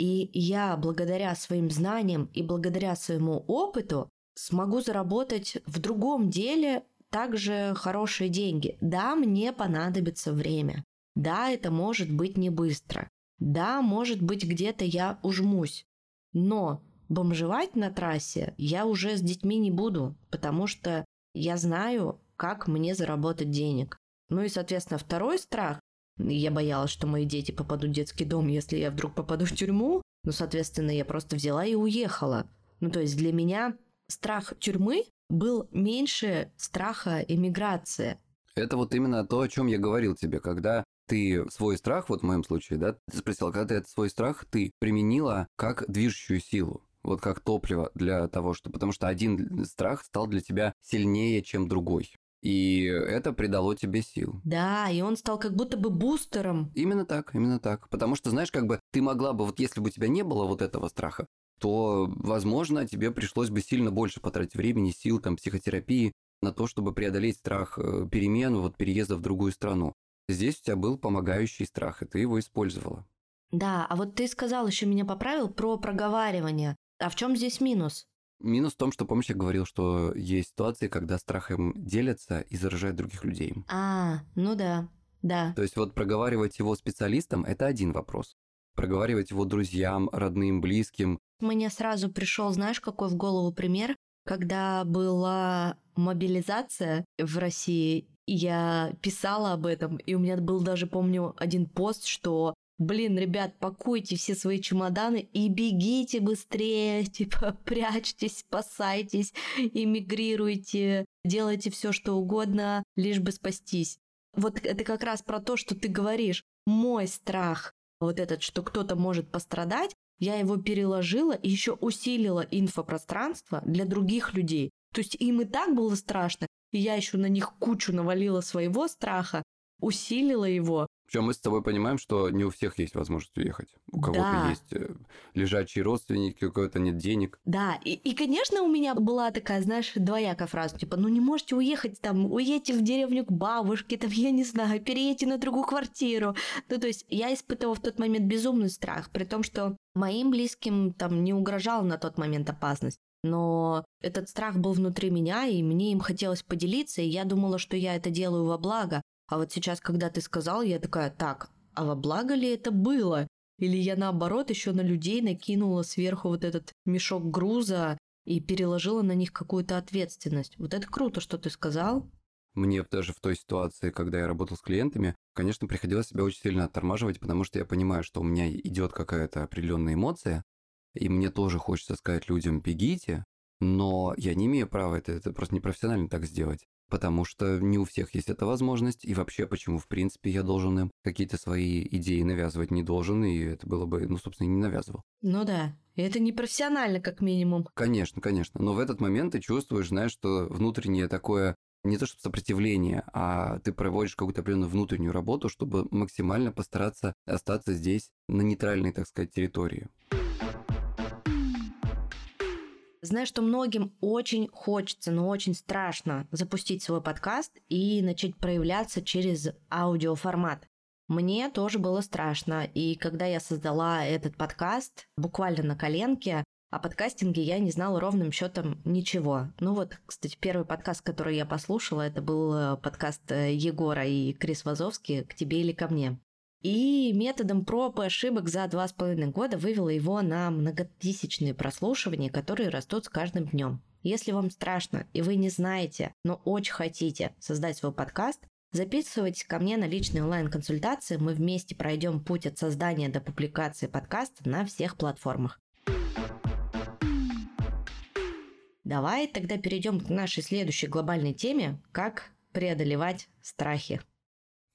И я благодаря своим знаниям и благодаря своему опыту смогу заработать в другом деле также хорошие деньги. Да, мне понадобится время. Да, это может быть не быстро. Да, может быть, где-то я ужмусь. Но бомжевать на трассе я уже с детьми не буду, потому что я знаю, как мне заработать денег. Ну и, соответственно, второй страх. Я боялась, что мои дети попадут в детский дом, если я вдруг попаду в тюрьму. Ну, соответственно, я просто взяла и уехала. Ну, то есть для меня страх тюрьмы был меньше страха эмиграции. Это вот именно то, о чем я говорил тебе, когда ты свой страх, вот в моем случае, да, ты спросил, когда ты этот свой страх ты применила как движущую силу, вот как топливо для того, что... Потому что один страх стал для тебя сильнее, чем другой. И это придало тебе сил. Да, и он стал как будто бы бустером. Именно так, именно так. Потому что, знаешь, как бы ты могла бы, вот если бы у тебя не было вот этого страха, то, возможно, тебе пришлось бы сильно больше потратить времени, сил, там, психотерапии на то, чтобы преодолеть страх э, перемен, вот переезда в другую страну. Здесь у тебя был помогающий страх, и ты его использовала. Да, а вот ты сказал, еще меня поправил про проговаривание. А в чем здесь минус? Минус в том, что, помнишь, я говорил, что есть ситуации, когда страхом делятся и заражают других людей. А, ну да, да. То есть вот проговаривать его специалистам – это один вопрос. Проговаривать его друзьям, родным, близким. Мне сразу пришел, знаешь, какой в голову пример? Когда была мобилизация в России, я писала об этом, и у меня был даже, помню, один пост, что блин, ребят, пакуйте все свои чемоданы и бегите быстрее, типа, прячьтесь, спасайтесь, эмигрируйте, делайте все, что угодно, лишь бы спастись. Вот это как раз про то, что ты говоришь. Мой страх, вот этот, что кто-то может пострадать, я его переложила и еще усилила инфопространство для других людей. То есть им и так было страшно, и я еще на них кучу навалила своего страха, усилила его, причем мы с тобой понимаем, что не у всех есть возможность уехать. У кого-то Да. есть э, лежачие родственники, у кого-то нет денег. Да, и, и, конечно, у меня была такая, знаешь, двоякая фраза, типа, ну не можете уехать там, уедьте в деревню к бабушке, там, я не знаю, переедьте на другую квартиру. Ну, то есть я испытывала в тот момент безумный страх, при том, что моим близким там не угрожала на тот момент опасность. Но этот страх был внутри меня, и мне им хотелось поделиться, и я думала, что я это делаю во благо. А вот сейчас, когда ты сказал, я такая, так, а во благо ли это было? Или я наоборот еще на людей накинула сверху вот этот мешок груза и переложила на них какую-то ответственность. Вот это круто, что ты сказал. Мне даже в той ситуации, когда я работал с клиентами, конечно, приходилось себя очень сильно оттормаживать, потому что я понимаю, что у меня идет какая-то определенная эмоция, и мне тоже хочется сказать людям «бегите», но я не имею права это, это просто непрофессионально так сделать. Потому что не у всех есть эта возможность, и вообще, почему, в принципе, я должен им какие-то свои идеи навязывать не должен, и это было бы, ну, собственно, не навязывал. Ну да, это непрофессионально, как минимум. Конечно, конечно, но в этот момент ты чувствуешь, знаешь, что внутреннее такое, не то чтобы сопротивление, а ты проводишь какую-то определенную внутреннюю работу, чтобы максимально постараться остаться здесь, на нейтральной, так сказать, территории. Знаю, что многим очень хочется, но очень страшно запустить свой подкаст и начать проявляться через аудиоформат. Мне тоже было страшно, и когда я создала этот подкаст, буквально на коленке, о подкастинге я не знала ровным счетом ничего. Ну вот, кстати, первый подкаст, который я послушала, это был э, подкаст э, Егора и Крис Вазовский «К тебе или ко мне». И методом проб и ошибок за два с половиной года вывела его на многотысячные прослушивания, которые растут с каждым днем. Если вам страшно и вы не знаете, но очень хотите создать свой подкаст, записывайтесь ко мне на личные онлайн-консультации, мы вместе пройдем путь от создания до публикации подкаста на всех платформах. Давай тогда перейдем к нашей следующей глобальной теме, как преодолевать страхи.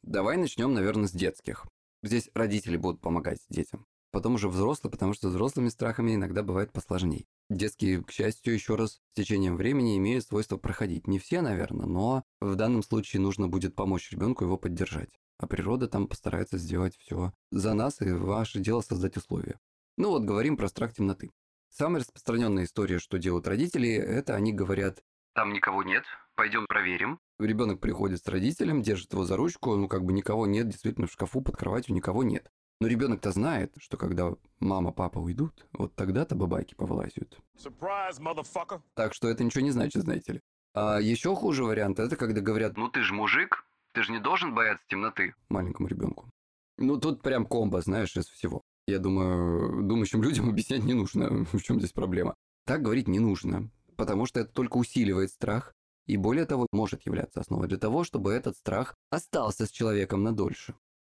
Давай начнем, наверное, с детских. Здесь родители будут помогать детям. Потом уже взрослые, потому что взрослыми страхами иногда бывает посложней. Детские, к счастью, еще раз, с течением времени имеют свойство проходить. Не все, наверное, но в данном случае нужно будет помочь ребенку его поддержать. А природа там постарается сделать все за нас, и ваше дело создать условия. Ну вот, говорим про страх темноты. Самая распространенная история, что делают родители, это они говорят, там никого нет, пойдем проверим. Ребенок приходит с родителем, держит его за ручку, ну как бы никого нет, действительно в шкафу под кроватью никого нет. Но ребенок-то знает, что когда мама, папа уйдут, вот тогда-то бабайки повылазят. Surprise. Так что это ничего не значит, знаете ли. А еще хуже вариант, это когда говорят, ну ты же мужик, ты же не должен бояться темноты маленькому ребенку. Ну тут прям комбо, знаешь, из всего. Я думаю, думающим людям объяснять не нужно, в чем здесь проблема. Так говорить не нужно, потому что это только усиливает страх, И более того, может являться основой для того, чтобы этот страх остался с человеком надольше.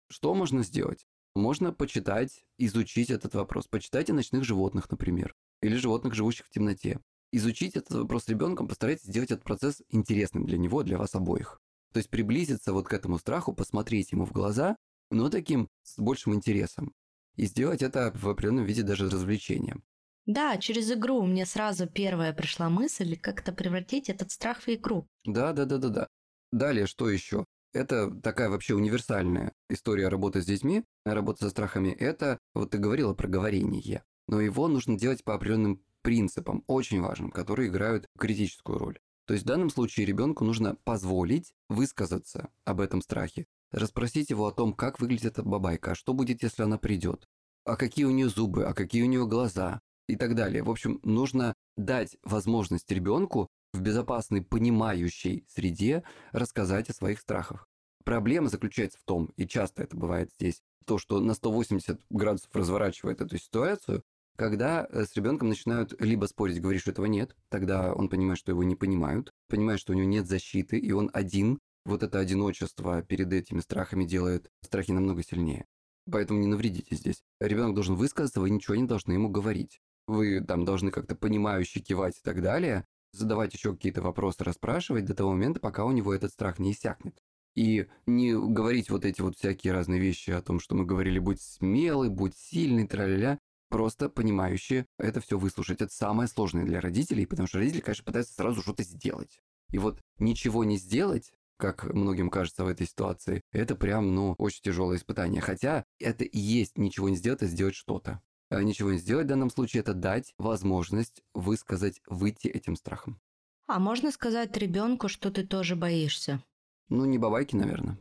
Что можно сделать? Можно почитать, изучить этот вопрос. Почитайте ночных животных, например, или животных, живущих в темноте. Изучить этот вопрос ребенком, постарайтесь сделать этот процесс интересным для него, для вас обоих. То есть приблизиться вот к этому страху, посмотреть ему в глаза, но таким с большим интересом. И сделать это в определенном виде даже развлечением. Да, через игру мне сразу первая пришла мысль, как-то превратить этот страх в игру. Да, да, да, да, да. Далее, что еще? Это такая вообще универсальная история работы с детьми, работа со страхами. Это, вот ты говорила про говорение, но его нужно делать по определенным принципам, очень важным, которые играют критическую роль. То есть в данном случае ребенку нужно позволить высказаться об этом страхе, расспросить его о том, как выглядит эта бабайка, а что будет, если она придет, а какие у нее зубы, а какие у нее глаза, и так далее. В общем, нужно дать возможность ребенку в безопасной, понимающей среде рассказать о своих страхах. Проблема заключается в том, и часто это бывает здесь, то, что на 180 градусов разворачивает эту ситуацию, когда э, с ребенком начинают либо спорить, говорить, что этого нет, тогда он понимает, что его не понимают, понимает, что у него нет защиты, и он один. Вот это одиночество перед этими страхами делает страхи намного сильнее. Поэтому не навредите здесь. Ребенок должен высказаться, вы ничего не должны ему говорить вы там должны как-то понимающе кивать и так далее, задавать еще какие-то вопросы, расспрашивать до того момента, пока у него этот страх не иссякнет. И не говорить вот эти вот всякие разные вещи о том, что мы говорили, будь смелый, будь сильный, тра-ля-ля, просто понимающе это все выслушать. Это самое сложное для родителей, потому что родители, конечно, пытаются сразу что-то сделать. И вот ничего не сделать, как многим кажется в этой ситуации, это прям, ну, очень тяжелое испытание. Хотя это и есть ничего не сделать, а сделать что-то. Э, ничего не сделать в данном случае, это дать возможность высказать, выйти этим страхом. А можно сказать ребенку, что ты тоже боишься? Ну, не бабайки, наверное.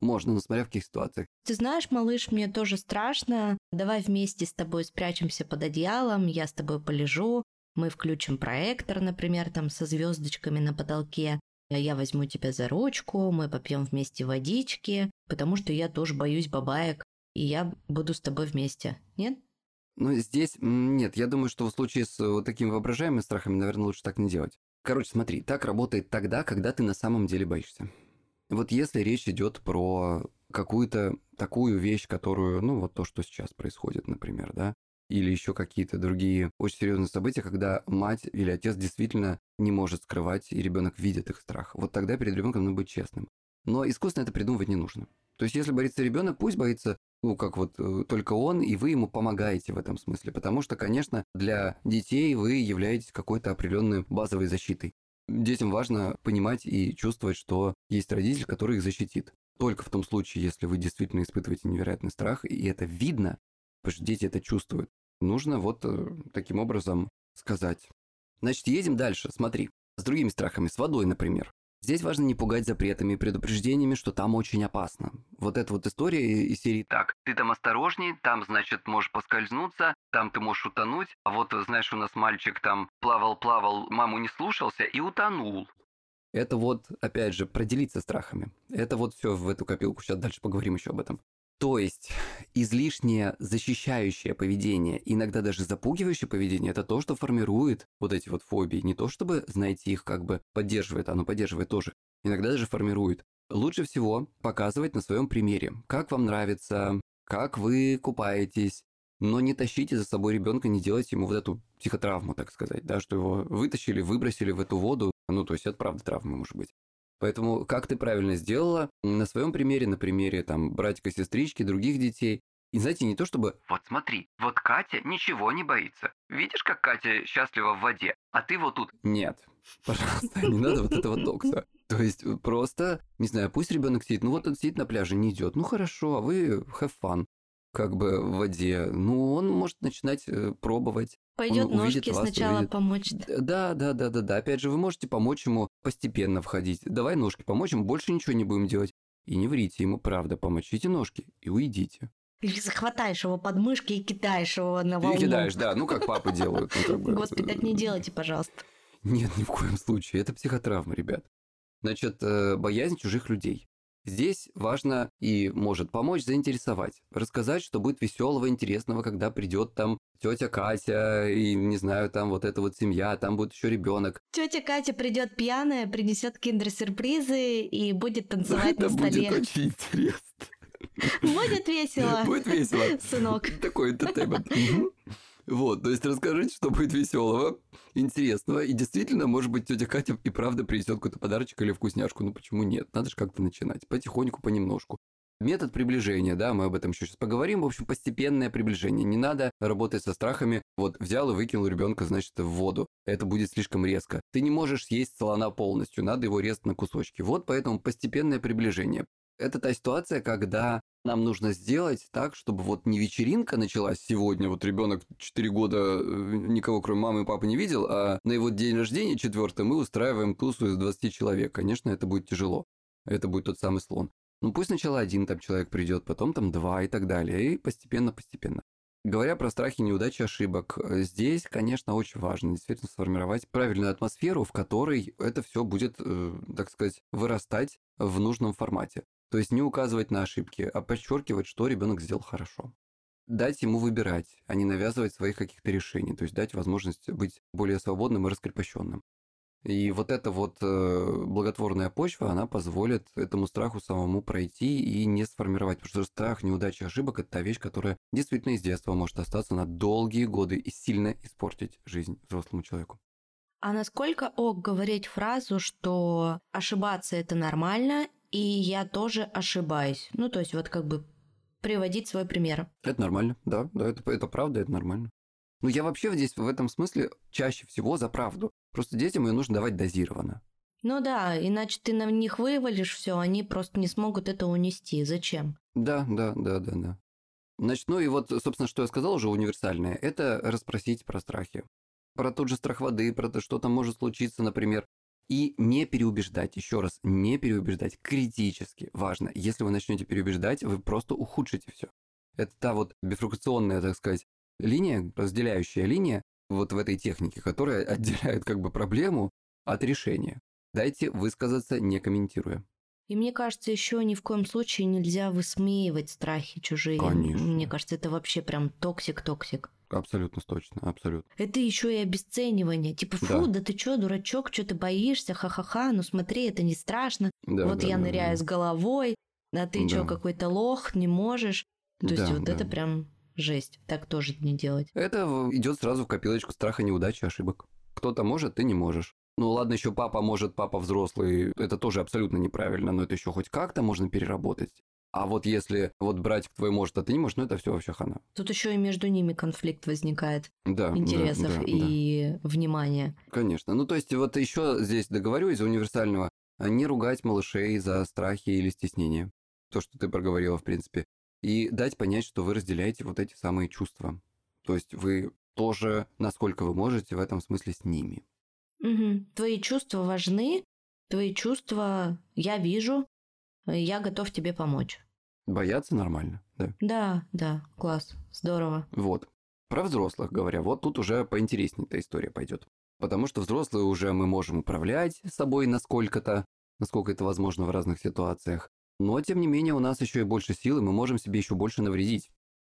Можно, но смотря в каких ситуациях. Ты знаешь, малыш, мне тоже страшно. Давай вместе с тобой спрячемся под одеялом, я с тобой полежу. Мы включим проектор, например, там со звездочками на потолке. Я возьму тебя за ручку, мы попьем вместе водички, потому что я тоже боюсь бабаек, и я буду с тобой вместе. Нет? Ну, здесь нет, я думаю, что в случае с вот такими воображаемыми страхами, наверное, лучше так не делать. Короче, смотри, так работает тогда, когда ты на самом деле боишься. Вот если речь идет про какую-то такую вещь, которую, ну, вот то, что сейчас происходит, например, да, или еще какие-то другие очень серьезные события, когда мать или отец действительно не может скрывать, и ребенок видит их страх. Вот тогда перед ребенком надо быть честным. Но искусственно это придумывать не нужно. То есть, если боится ребенок, пусть боится ну, как вот э, только он, и вы ему помогаете в этом смысле. Потому что, конечно, для детей вы являетесь какой-то определенной базовой защитой. Детям важно понимать и чувствовать, что есть родитель, который их защитит. Только в том случае, если вы действительно испытываете невероятный страх, и это видно, потому что дети это чувствуют, нужно вот э, таким образом сказать. Значит, едем дальше. Смотри, с другими страхами, с водой, например. Здесь важно не пугать запретами и предупреждениями, что там очень опасно. Вот эта вот история из серии «Так, ты там осторожней, там, значит, можешь поскользнуться, там ты можешь утонуть, а вот, знаешь, у нас мальчик там плавал-плавал, маму не слушался и утонул». Это вот, опять же, проделиться страхами. Это вот все в эту копилку. Сейчас дальше поговорим еще об этом. То есть излишнее защищающее поведение, иногда даже запугивающее поведение, это то, что формирует вот эти вот фобии. Не то, чтобы, знаете, их как бы поддерживает, оно поддерживает тоже. Иногда даже формирует. Лучше всего показывать на своем примере, как вам нравится, как вы купаетесь, но не тащите за собой ребенка, не делайте ему вот эту психотравму, так сказать, да, что его вытащили, выбросили в эту воду, ну, то есть это правда травма может быть. Поэтому, как ты правильно сделала, на своем примере, на примере там братика, сестрички, других детей, и знаете, не то чтобы «Вот смотри, вот Катя ничего не боится. Видишь, как Катя счастлива в воде, а ты вот тут...» Нет, пожалуйста, не надо вот этого докса. То есть э, просто, не знаю, пусть ребенок сидит, ну вот он сидит на пляже, не идет. Ну хорошо, а вы have fun как бы в воде. Ну, он может начинать э, пробовать. Пойдет ножки вас, сначала увидит. помочь. Да, да, да, да, да. Опять же, вы можете помочь ему постепенно входить. Давай ножки помочь ему, больше ничего не будем делать. И не врите ему, правда, помочите ножки и уйдите. Или захватаешь его под мышки и кидаешь его на волну. И кидаешь, да, ну как папы делают. Ну, как Господи, так не делайте, пожалуйста. Нет, ни в коем случае. Это психотравма, ребят. Значит, э, боязнь чужих людей. Здесь важно и может помочь заинтересовать, рассказать, что будет веселого, интересного, когда придет там тетя Катя и, не знаю, там вот эта вот семья, там будет еще ребенок. Тетя Катя придет пьяная, принесет киндер-сюрпризы и будет танцевать на Это столе. будет очень интересно. Будет весело. Будет весело. Сынок. Такой entertainment. Вот, то есть расскажите, что будет веселого, интересного, и действительно, может быть, тетя Катя и правда принесет какой-то подарочек или вкусняшку, ну почему нет? Надо же как-то начинать, потихоньку, понемножку. Метод приближения, да, мы об этом еще сейчас поговорим. В общем, постепенное приближение. Не надо работать со страхами. Вот взял и выкинул ребенка, значит, в воду. Это будет слишком резко. Ты не можешь съесть слона полностью, надо его резать на кусочки. Вот поэтому постепенное приближение. Это та ситуация, когда нам нужно сделать так, чтобы вот не вечеринка началась сегодня, вот ребенок 4 года э, никого кроме мамы и папы не видел, а на его день рождения, четвертый, мы устраиваем тусу из 20 человек. Конечно, это будет тяжело. Это будет тот самый слон. Ну пусть сначала один там человек придет, потом там два и так далее, и постепенно-постепенно. Говоря про страхи, неудачи, ошибок, э, здесь, конечно, очень важно действительно сформировать правильную атмосферу, в которой это все будет, э, так сказать, вырастать в нужном формате. То есть не указывать на ошибки, а подчеркивать, что ребенок сделал хорошо. Дать ему выбирать, а не навязывать своих каких-то решений. То есть дать возможность быть более свободным и раскрепощенным. И вот эта вот э, благотворная почва, она позволит этому страху самому пройти и не сформировать. Потому что страх, неудачи, ошибок – это та вещь, которая действительно из детства может остаться на долгие годы и сильно испортить жизнь взрослому человеку. А насколько ок говорить фразу, что ошибаться это нормально, и я тоже ошибаюсь? Ну, то есть вот как бы приводить свой пример. Это нормально, да, да, это, это правда, это нормально. Ну, я вообще здесь в этом смысле чаще всего за правду. Просто детям ее нужно давать дозированно. Ну да, иначе ты на них вывалишь все, они просто не смогут это унести. Зачем? Да, да, да, да, да. Значит, ну и вот, собственно, что я сказал уже универсальное, это расспросить про страхи. Про тот же страх воды, про то, что там может случиться, например. И не переубеждать, еще раз, не переубеждать, критически важно. Если вы начнете переубеждать, вы просто ухудшите все. Это та вот бифуркационная, так сказать, линия, разделяющая линия вот в этой технике, которая отделяет как бы проблему от решения. Дайте высказаться, не комментируя. И мне кажется, еще ни в коем случае нельзя высмеивать страхи чужие. Конечно. Мне кажется, это вообще прям toxic-toxic. Абсолютно точно, абсолютно. Это еще и обесценивание. Типа, фу, Да. да, ты чё, дурачок, что ты боишься, ха-ха-ха, ну смотри, это не страшно. Да, вот да, я да, ныряю да. с головой, а ты чё, Да. какой-то лох, не можешь. То есть Да, вот да. это прям жесть. Так тоже не делать. Это идет сразу в копилочку страха, неудачи, ошибок. Кто-то может, ты не можешь. Ну ладно, еще папа может, папа взрослый, это тоже абсолютно неправильно, но это еще хоть как-то можно переработать. А вот если вот братик твой может, а ты не можешь, ну это все вообще хана. Тут еще и между ними конфликт возникает Да, да, интересов да, да. и внимания. Конечно. Ну, то есть, вот еще здесь договорю из универсального, а не ругать малышей за страхи или стеснение. То, что ты проговорила, в принципе. И дать понять, что вы разделяете вот эти самые чувства. То есть, вы тоже, насколько вы можете, в этом смысле с ними. Мгм. Твои чувства важны, твои чувства я вижу, я готов тебе помочь. Бояться нормально, да. Да, да, класс, здорово. Вот. Про взрослых говоря, вот тут уже поинтереснее эта история пойдет. Потому что взрослые уже мы можем управлять собой насколько-то, насколько это возможно в разных ситуациях. Но, тем не менее, у нас еще и больше сил, и мы можем себе еще больше навредить.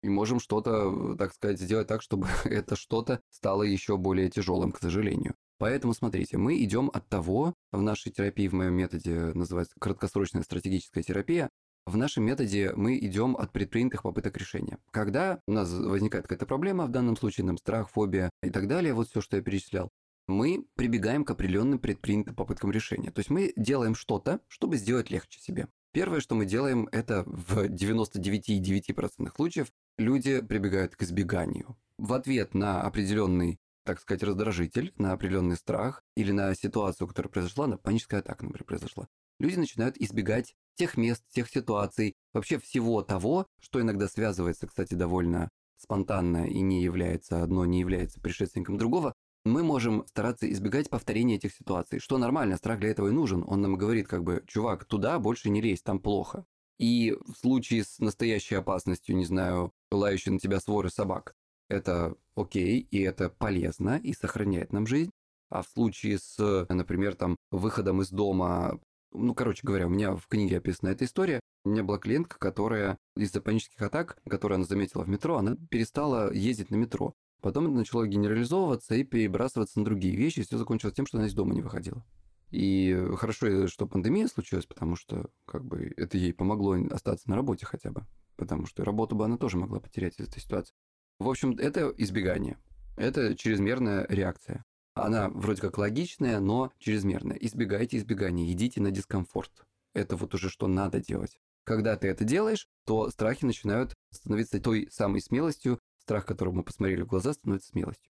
И можем что-то, так сказать, сделать так, чтобы это что-то стало еще более тяжелым, к сожалению. Поэтому, смотрите, мы идем от того, в нашей терапии, в моем методе называется краткосрочная стратегическая терапия, в нашем методе мы идем от предпринятых попыток решения. Когда у нас возникает какая-то проблема, в данном случае нам страх, фобия и так далее, вот все, что я перечислял, мы прибегаем к определенным предпринятым попыткам решения. То есть мы делаем что-то, чтобы сделать легче себе. Первое, что мы делаем, это в 99,9% случаев люди прибегают к избеганию. В ответ на определенный, так сказать, раздражитель, на определенный страх или на ситуацию, которая произошла, на паническая атака, например, произошла, люди начинают избегать тех мест, тех ситуаций, вообще всего того, что иногда связывается, кстати, довольно спонтанно и не является, одно не является предшественником другого, мы можем стараться избегать повторения этих ситуаций, что нормально, страх для этого и нужен. Он нам говорит, как бы, чувак, туда больше не лезь, там плохо. И в случае с настоящей опасностью, не знаю, лающей на тебя своры собак, это окей, и это полезно, и сохраняет нам жизнь. А в случае с, например, там, выходом из дома Ну, короче говоря, у меня в книге описана эта история. У меня была клиентка, которая из-за панических атак, которые она заметила в метро, она перестала ездить на метро. Потом это начало генерализовываться и перебрасываться на другие вещи, и все закончилось тем, что она из дома не выходила. И хорошо, что пандемия случилась, потому что как бы это ей помогло остаться на работе хотя бы, потому что работу бы она тоже могла потерять из этой ситуации. В общем, это избегание. Это чрезмерная реакция. Она вроде как логичная, но чрезмерная. Избегайте избегания, идите на дискомфорт. Это вот уже что надо делать. Когда ты это делаешь, то страхи начинают становиться той самой смелостью, страх, которого мы посмотрели в глаза, становится смелостью.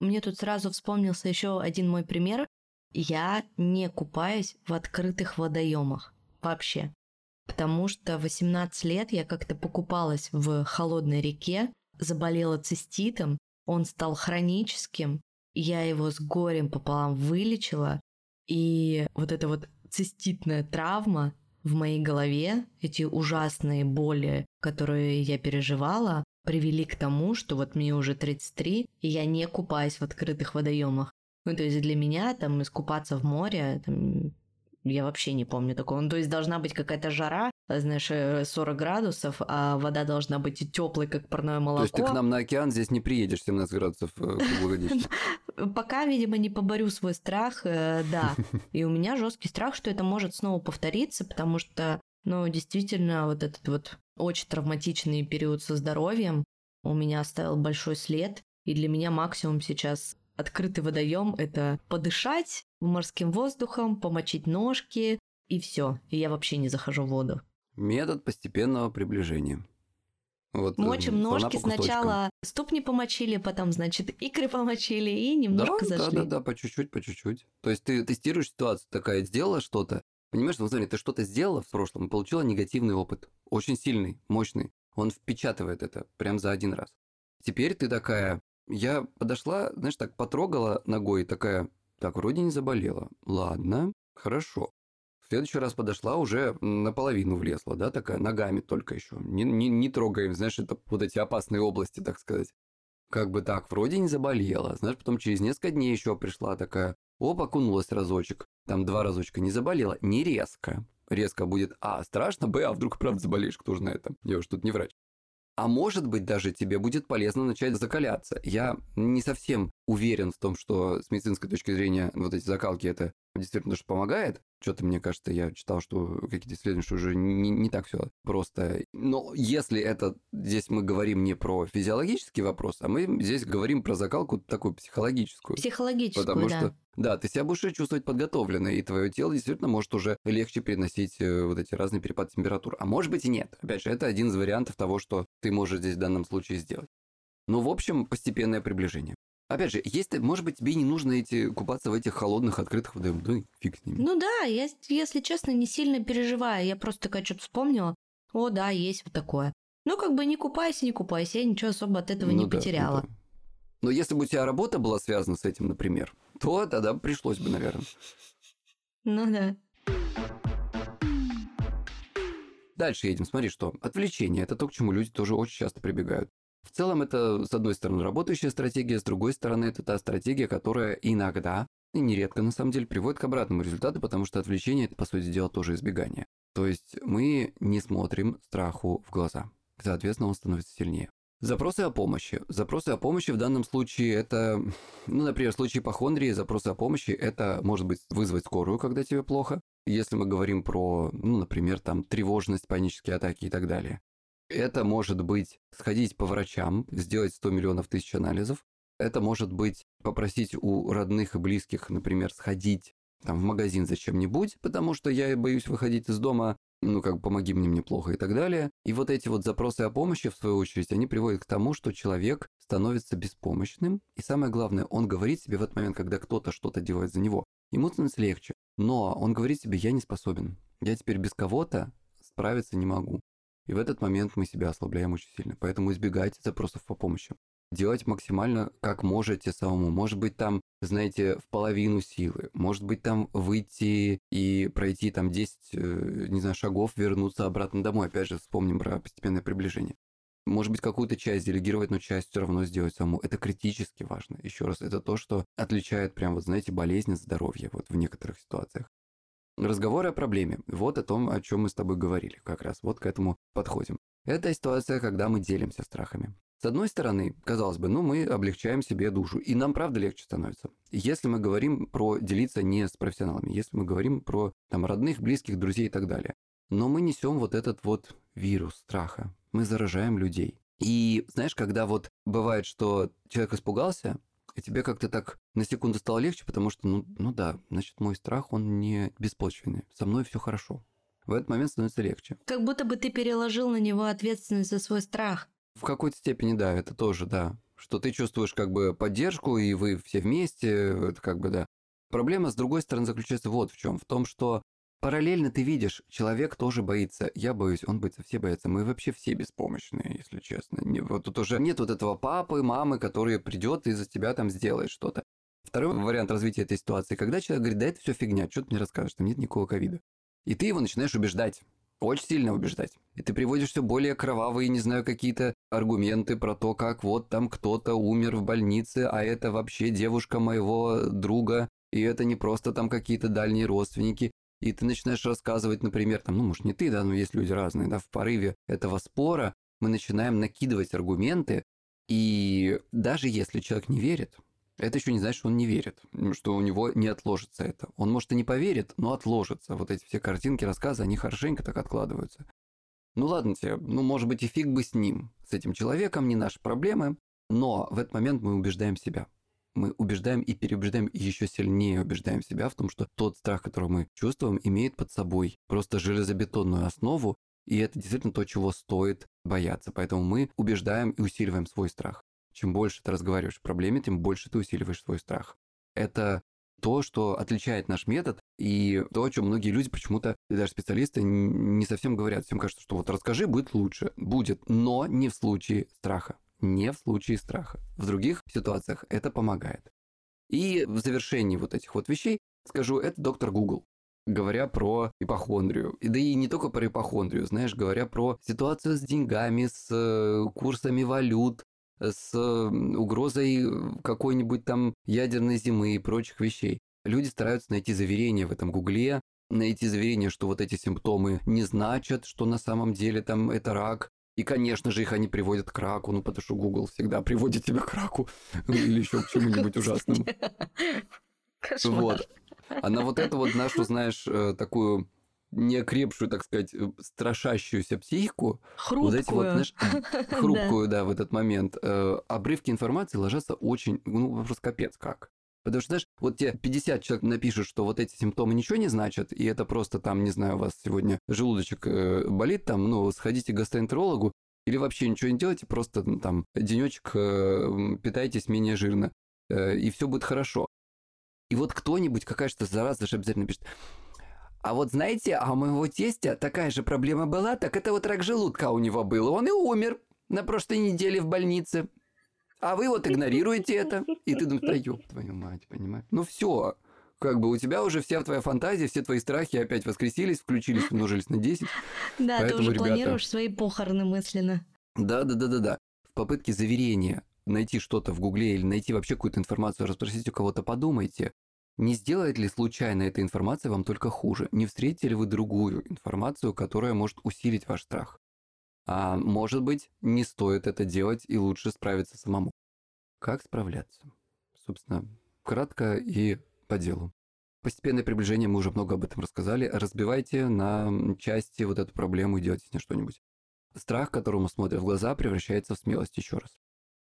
Мне тут сразу вспомнился еще один мой пример. Я не купаюсь в открытых водоемах вообще. Потому что 18 лет я как-то покупалась в холодной реке, заболела циститом, он стал хроническим, я его с горем пополам вылечила, и вот эта вот циститная травма в моей голове, эти ужасные боли, которые я переживала, привели к тому, что вот мне уже 33, и я не купаюсь в открытых водоемах. Ну, то есть для меня там искупаться в море, там, я вообще не помню такого. Ну, то есть должна быть какая-то жара, знаешь, 40 э, градусов, а вода должна быть теплой, как парное молоко. То есть ты к нам на океан здесь не приедешь 17 градусов э, круглогодично? Пока, видимо, не поборю свой страх, э, да. И у меня жесткий страх, что это может снова повториться, потому что, ну, действительно, вот этот вот очень травматичный период со здоровьем у меня оставил большой след. И для меня максимум сейчас открытый водоем это подышать морским воздухом, помочить ножки, и все. И я вообще не захожу в воду. Метод постепенного приближения. Вот, Мочим ножки сначала ступни помочили, потом, значит, икры помочили и немножко да, зашли. Да, да, да, по чуть-чуть, по чуть-чуть. То есть ты тестируешь ситуацию такая, сделала что-то, понимаешь, ну смотри, ты что-то сделала в прошлом, получила негативный опыт, очень сильный, мощный. Он впечатывает это прям за один раз. Теперь ты такая, я подошла, знаешь, так потрогала ногой, такая, так, вроде не заболела. Ладно, хорошо. В следующий раз подошла, уже наполовину влезла, да, такая, ногами только еще. Не, не, не трогаем, знаешь, это вот эти опасные области, так сказать. Как бы так, вроде не заболела. Знаешь, потом через несколько дней еще пришла такая, оп, окунулась разочек. Там два разочка не заболела, не резко. Резко будет, а, страшно, б, а вдруг правда заболеешь, кто знает там. Я уж тут не врач. А может быть, даже тебе будет полезно начать закаляться. Я не совсем уверен в том, что с медицинской точки зрения вот эти закалки это действительно что помогает. Что-то, мне кажется, я читал, что какие-то исследования, что уже не, не так все просто. Но если это здесь мы говорим не про физиологический вопрос, а мы здесь говорим про закалку такую психологическую. Психологическую, Потому да. что да, ты себя будешь чувствовать подготовленно, и твое тело действительно может уже легче переносить э, вот эти разные перепады температур. А может быть и нет. Опять же, это один из вариантов того, что ты можешь здесь в данном случае сделать. Ну, в общем, постепенное приближение. Опять же, если, может быть, тебе не нужно эти, купаться в этих холодных, открытых водоемах, да фиг с ними. Ну да, я, если честно, не сильно переживаю. Я просто такая что-то вспомнила. О, да, есть вот такое. Ну, как бы не купайся, не купайся, я ничего особо от этого ну, не да, потеряла. Ну, да. Но если бы у тебя работа была связана с этим, например, то тогда пришлось бы, наверное. Ну да. Дальше едем. Смотри, что отвлечение – это то, к чему люди тоже очень часто прибегают. В целом это, с одной стороны, работающая стратегия, с другой стороны, это та стратегия, которая иногда, и нередко на самом деле, приводит к обратному результату, потому что отвлечение – это, по сути дела, тоже избегание. То есть мы не смотрим страху в глаза. Соответственно, он становится сильнее. Запросы о помощи. Запросы о помощи в данном случае это, ну, например, в случае ипохондрии запросы о помощи это может быть вызвать скорую, когда тебе плохо. Если мы говорим про, ну, например, там тревожность, панические атаки и так далее. Это может быть сходить по врачам, сделать 100 миллионов тысяч анализов. Это может быть попросить у родных и близких, например, сходить там, в магазин за чем-нибудь, потому что я боюсь выходить из дома, ну, как помоги мне, мне плохо и так далее. И вот эти вот запросы о помощи, в свою очередь, они приводят к тому, что человек становится беспомощным. И самое главное, он говорит себе в этот момент, когда кто-то что-то делает за него, ему становится легче. Но он говорит себе, я не способен. Я теперь без кого-то справиться не могу. И в этот момент мы себя ослабляем очень сильно. Поэтому избегайте запросов по помощи делать максимально как можете самому. Может быть, там, знаете, в половину силы. Может быть, там выйти и пройти там 10, э, не знаю, шагов, вернуться обратно домой. Опять же, вспомним про постепенное приближение. Может быть, какую-то часть делегировать, но часть все равно сделать саму. Это критически важно. Еще раз, это то, что отличает прям, вот знаете, болезнь от здоровья вот в некоторых ситуациях. Разговоры о проблеме. Вот о том, о чем мы с тобой говорили как раз. Вот к этому подходим. Это ситуация, когда мы делимся страхами. С одной стороны, казалось бы, ну мы облегчаем себе душу, и нам правда легче становится. Если мы говорим про делиться не с профессионалами, если мы говорим про там родных, близких, друзей и так далее. Но мы несем вот этот вот вирус страха. Мы заражаем людей. И знаешь, когда вот бывает, что человек испугался, и тебе как-то так на секунду стало легче, потому что, ну, ну да, значит, мой страх, он не беспочвенный. Со мной все хорошо. В этот момент становится легче. Как будто бы ты переложил на него ответственность за свой страх. В какой-то степени, да, это тоже, да. Что ты чувствуешь как бы поддержку, и вы все вместе, это как бы, да. Проблема, с другой стороны, заключается вот в чем. В том, что параллельно ты видишь, человек тоже боится. Я боюсь, он боится, все боятся. Мы вообще все беспомощные, если честно. Не, вот тут уже нет вот этого папы, мамы, который придет и за тебя там сделает что-то. Второй вариант развития этой ситуации, когда человек говорит, да это все фигня, что ты мне расскажешь, там нет никакого ковида. И ты его начинаешь убеждать. Очень сильно убеждать. И ты приводишь все более кровавые, не знаю, какие-то аргументы про то, как вот там кто-то умер в больнице, а это вообще девушка моего друга, и это не просто там какие-то дальние родственники. И ты начинаешь рассказывать, например, там, ну, может, не ты, да, но есть люди разные, да, в порыве этого спора мы начинаем накидывать аргументы, и даже если человек не верит, это еще не значит, что он не верит, что у него не отложится это. Он, может, и не поверит, но отложится. Вот эти все картинки, рассказы, они хорошенько так откладываются. Ну ладно тебе, ну может быть и фиг бы с ним, с этим человеком, не наши проблемы, но в этот момент мы убеждаем себя. Мы убеждаем и переубеждаем, и еще сильнее убеждаем себя в том, что тот страх, который мы чувствуем, имеет под собой просто железобетонную основу, и это действительно то, чего стоит бояться. Поэтому мы убеждаем и усиливаем свой страх. Чем больше ты разговариваешь о проблеме, тем больше ты усиливаешь свой страх. Это то, что отличает наш метод, и то, о чем многие люди почему-то, даже специалисты, не совсем говорят. Всем кажется, что вот расскажи, будет лучше. Будет, но не в случае страха. Не в случае страха. В других ситуациях это помогает. И в завершении вот этих вот вещей скажу, это доктор Google говоря про ипохондрию. Да и не только про ипохондрию, знаешь, говоря про ситуацию с деньгами, с э, курсами валют, с угрозой какой-нибудь там ядерной зимы и прочих вещей. Люди стараются найти заверение в этом гугле, найти заверение, что вот эти симптомы не значат, что на самом деле там это рак. И, конечно же, их они приводят к раку, ну, потому что Google всегда приводит тебя к раку или еще к чему-нибудь ужасному. Вот. А на вот эту вот нашу, знаешь, э, такую неокрепшую, так сказать, э, страшащуюся психику, хрупкую. вот эти вот, знаешь, хрупкую, да, в этот момент, э, обрывки информации ложатся очень, ну, просто капец как. Потому что, знаешь, вот тебе 50 человек напишут, что вот эти симптомы ничего не значат, и это просто там, не знаю, у вас сегодня желудочек э, болит, там, ну, сходите к гастроэнтерологу, или вообще ничего не делайте, просто там денечек питайтесь менее жирно, и все будет хорошо. И вот кто-нибудь, какая-то зараза же обязательно пишет, а вот знаете, а у моего тестя такая же проблема была, так это вот рак желудка у него был. Он и умер на прошлой неделе в больнице. А вы вот игнорируете это. И ты думаешь, да ёб твою мать, понимаешь? Ну все, как бы у тебя уже вся твоя фантазия, все твои страхи опять воскресились, включились, умножились на 10. Да, Поэтому, ты уже ребята, планируешь свои похороны мысленно. Да, да, да, да, да. В попытке заверения найти что-то в Гугле или найти вообще какую-то информацию, расспросить у кого-то, подумайте, не сделает ли случайно эта информация вам только хуже? Не встретите ли вы другую информацию, которая может усилить ваш страх? А может быть, не стоит это делать и лучше справиться самому. Как справляться? Собственно, кратко и по делу. Постепенное приближение, мы уже много об этом рассказали. Разбивайте на части вот эту проблему и делайте с ней что-нибудь. Страх, которому смотрят в глаза, превращается в смелость еще раз.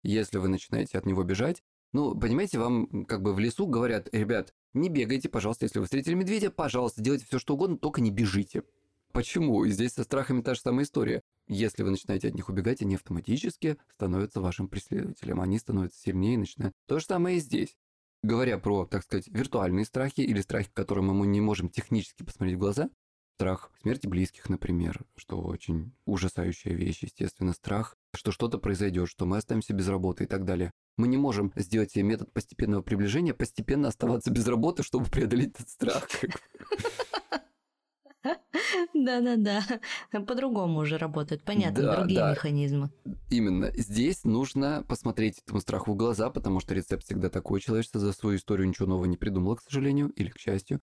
Если вы начинаете от него бежать, ну, понимаете, вам как бы в лесу говорят, ребят, не бегайте, пожалуйста, если вы встретили медведя, пожалуйста, делайте все что угодно, только не бежите. Почему? И здесь со страхами та же самая история. Если вы начинаете от них убегать, они автоматически становятся вашим преследователем. Они становятся сильнее и начинают. То же самое и здесь. Говоря про, так сказать, виртуальные страхи или страхи, которым мы не можем технически посмотреть в глаза, страх смерти близких, например, что очень ужасающая вещь, естественно, страх, что что-то произойдет, что мы останемся без работы и так далее. Мы не можем сделать себе метод постепенного приближения, постепенно оставаться без работы, чтобы преодолеть этот страх. Да-да-да. По-другому уже работают, понятно, да, другие да. механизмы. Именно. Здесь нужно посмотреть этому страху в глаза, потому что рецепт всегда такой. Человечество за свою историю ничего нового не придумало, к сожалению, или к счастью.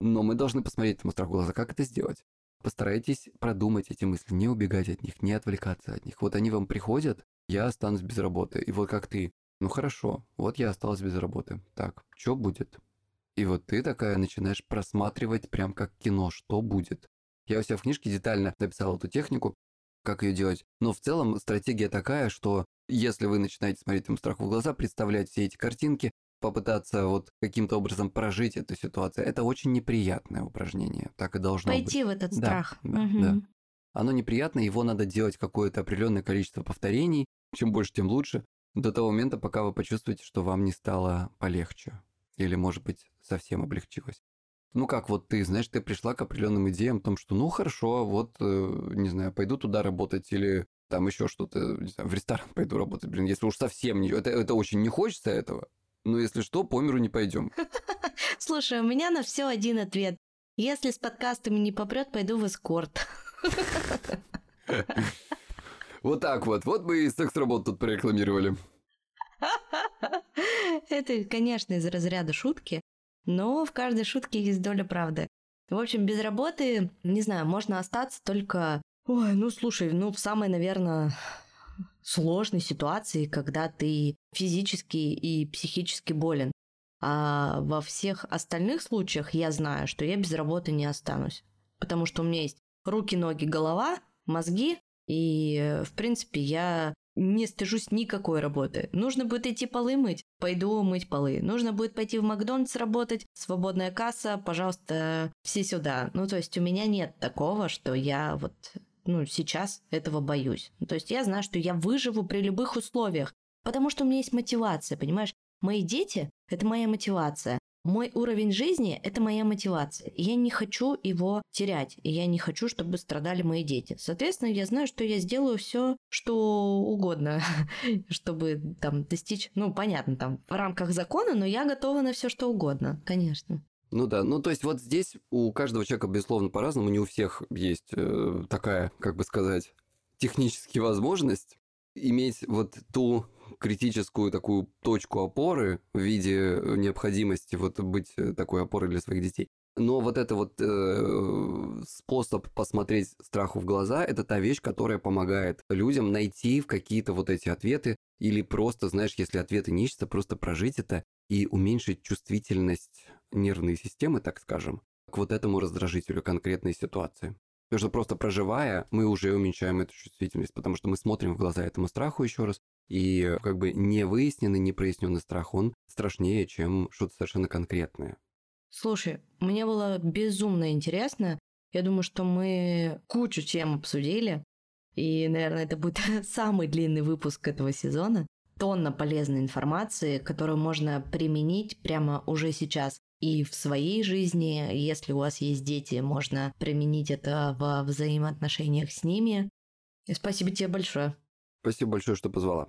Но мы должны посмотреть этому страху в глаза. Как это сделать? Постарайтесь продумать эти мысли, не убегать от них, не отвлекаться от них. Вот они вам приходят, я останусь без работы. И вот как ты, ну хорошо, вот я осталась без работы. Так, что будет? И вот ты такая начинаешь просматривать прям как кино, что будет. Я у себя в книжке детально написал эту технику, как ее делать. Но в целом стратегия такая, что если вы начинаете смотреть этому страху в глаза, представлять все эти картинки, попытаться вот каким-то образом прожить эту ситуацию, это очень неприятное упражнение. Так и должно Пойти быть. Пойти в этот страх. Да, угу. да. Оно неприятное, его надо делать какое-то определенное количество повторений. Чем больше, тем лучше. До того момента, пока вы почувствуете, что вам не стало полегче. Или, может быть, совсем облегчилось. Ну как, вот ты, знаешь, ты пришла к определенным идеям о том, что ну хорошо, вот, э, не знаю, пойду туда работать или там еще что-то, не знаю, в ресторан пойду работать. Блин, если уж совсем не... Это, это очень не хочется этого, но если что, по миру не пойдем. Слушай, у меня на все один ответ. Если с подкастами не попрет, пойду в эскорт. Вот так вот. Вот мы и секс-работу тут прорекламировали. Это, конечно, из разряда шутки, но в каждой шутке есть доля правды. В общем, без работы, не знаю, можно остаться только... Ой, ну слушай, ну в самой, наверное, сложной ситуации, когда ты физически и психически болен. А во всех остальных случаях я знаю, что я без работы не останусь. Потому что у меня есть руки, ноги, голова, мозги, и, в принципе, я не стыжусь никакой работы. Нужно будет идти полы мыть, пойду мыть полы. Нужно будет пойти в Макдональдс работать, свободная касса, пожалуйста, все сюда. Ну, то есть у меня нет такого, что я вот ну, сейчас этого боюсь. То есть я знаю, что я выживу при любых условиях, потому что у меня есть мотивация, понимаешь? Мои дети – это моя мотивация. Мой уровень жизни – это моя мотивация. я не хочу его терять. И я не хочу, чтобы страдали мои дети. Соответственно, я знаю, что я сделаю все, что угодно, чтобы там достичь, ну, понятно, там в рамках закона, но я готова на все, что угодно, конечно. Ну да, ну то есть вот здесь у каждого человека, безусловно, по-разному, не у всех есть э, такая, как бы сказать, техническая возможность иметь вот ту критическую такую точку опоры в виде необходимости вот быть э, такой опорой для своих детей. Но вот это вот э, способ посмотреть страху в глаза, это та вещь, которая помогает людям найти в какие-то вот эти ответы или просто, знаешь, если ответы не ищутся, просто прожить это и уменьшить чувствительность нервной системы, так скажем, к вот этому раздражителю конкретной ситуации. Потому что просто проживая, мы уже уменьшаем эту чувствительность, потому что мы смотрим в глаза этому страху еще раз, и как бы невыясненный, непроясненный страх, он страшнее, чем что-то совершенно конкретное. Слушай, мне было безумно интересно. Я думаю, что мы кучу тем обсудили. И, наверное, это будет самый длинный выпуск этого сезона. Тонна полезной информации, которую можно применить прямо уже сейчас и в своей жизни. Если у вас есть дети, можно применить это во взаимоотношениях с ними. И спасибо тебе большое. Спасибо большое, что позвала.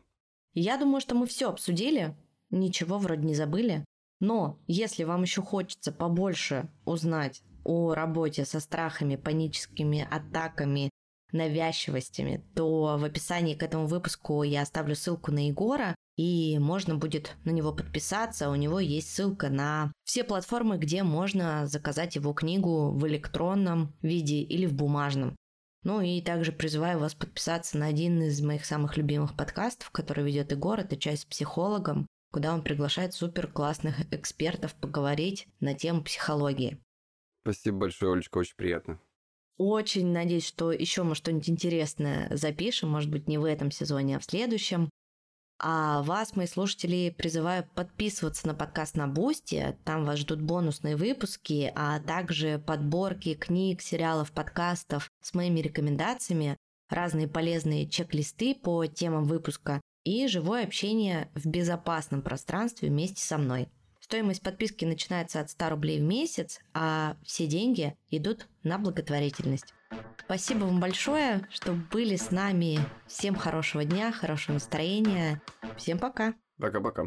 Я думаю, что мы все обсудили, ничего вроде не забыли. Но если вам еще хочется побольше узнать о работе со страхами, паническими атаками, навязчивостями, то в описании к этому выпуску я оставлю ссылку на Егора, и можно будет на него подписаться. У него есть ссылка на все платформы, где можно заказать его книгу в электронном виде или в бумажном. Ну и также призываю вас подписаться на один из моих самых любимых подкастов, который ведет Егор. Это «Час с психологом», куда он приглашает супер классных экспертов поговорить на тему психологии. Спасибо большое, Олечка, очень приятно. Очень надеюсь, что еще мы что-нибудь интересное запишем, может быть, не в этом сезоне, а в следующем. А вас, мои слушатели, призываю подписываться на подкаст на Бусти. Там вас ждут бонусные выпуски, а также подборки книг, сериалов, подкастов с моими рекомендациями, разные полезные чек-листы по темам выпуска и живое общение в безопасном пространстве вместе со мной. Стоимость подписки начинается от 100 рублей в месяц, а все деньги идут на благотворительность. Спасибо вам большое, что были с нами. Всем хорошего дня, хорошего настроения. Всем пока. Пока-пока.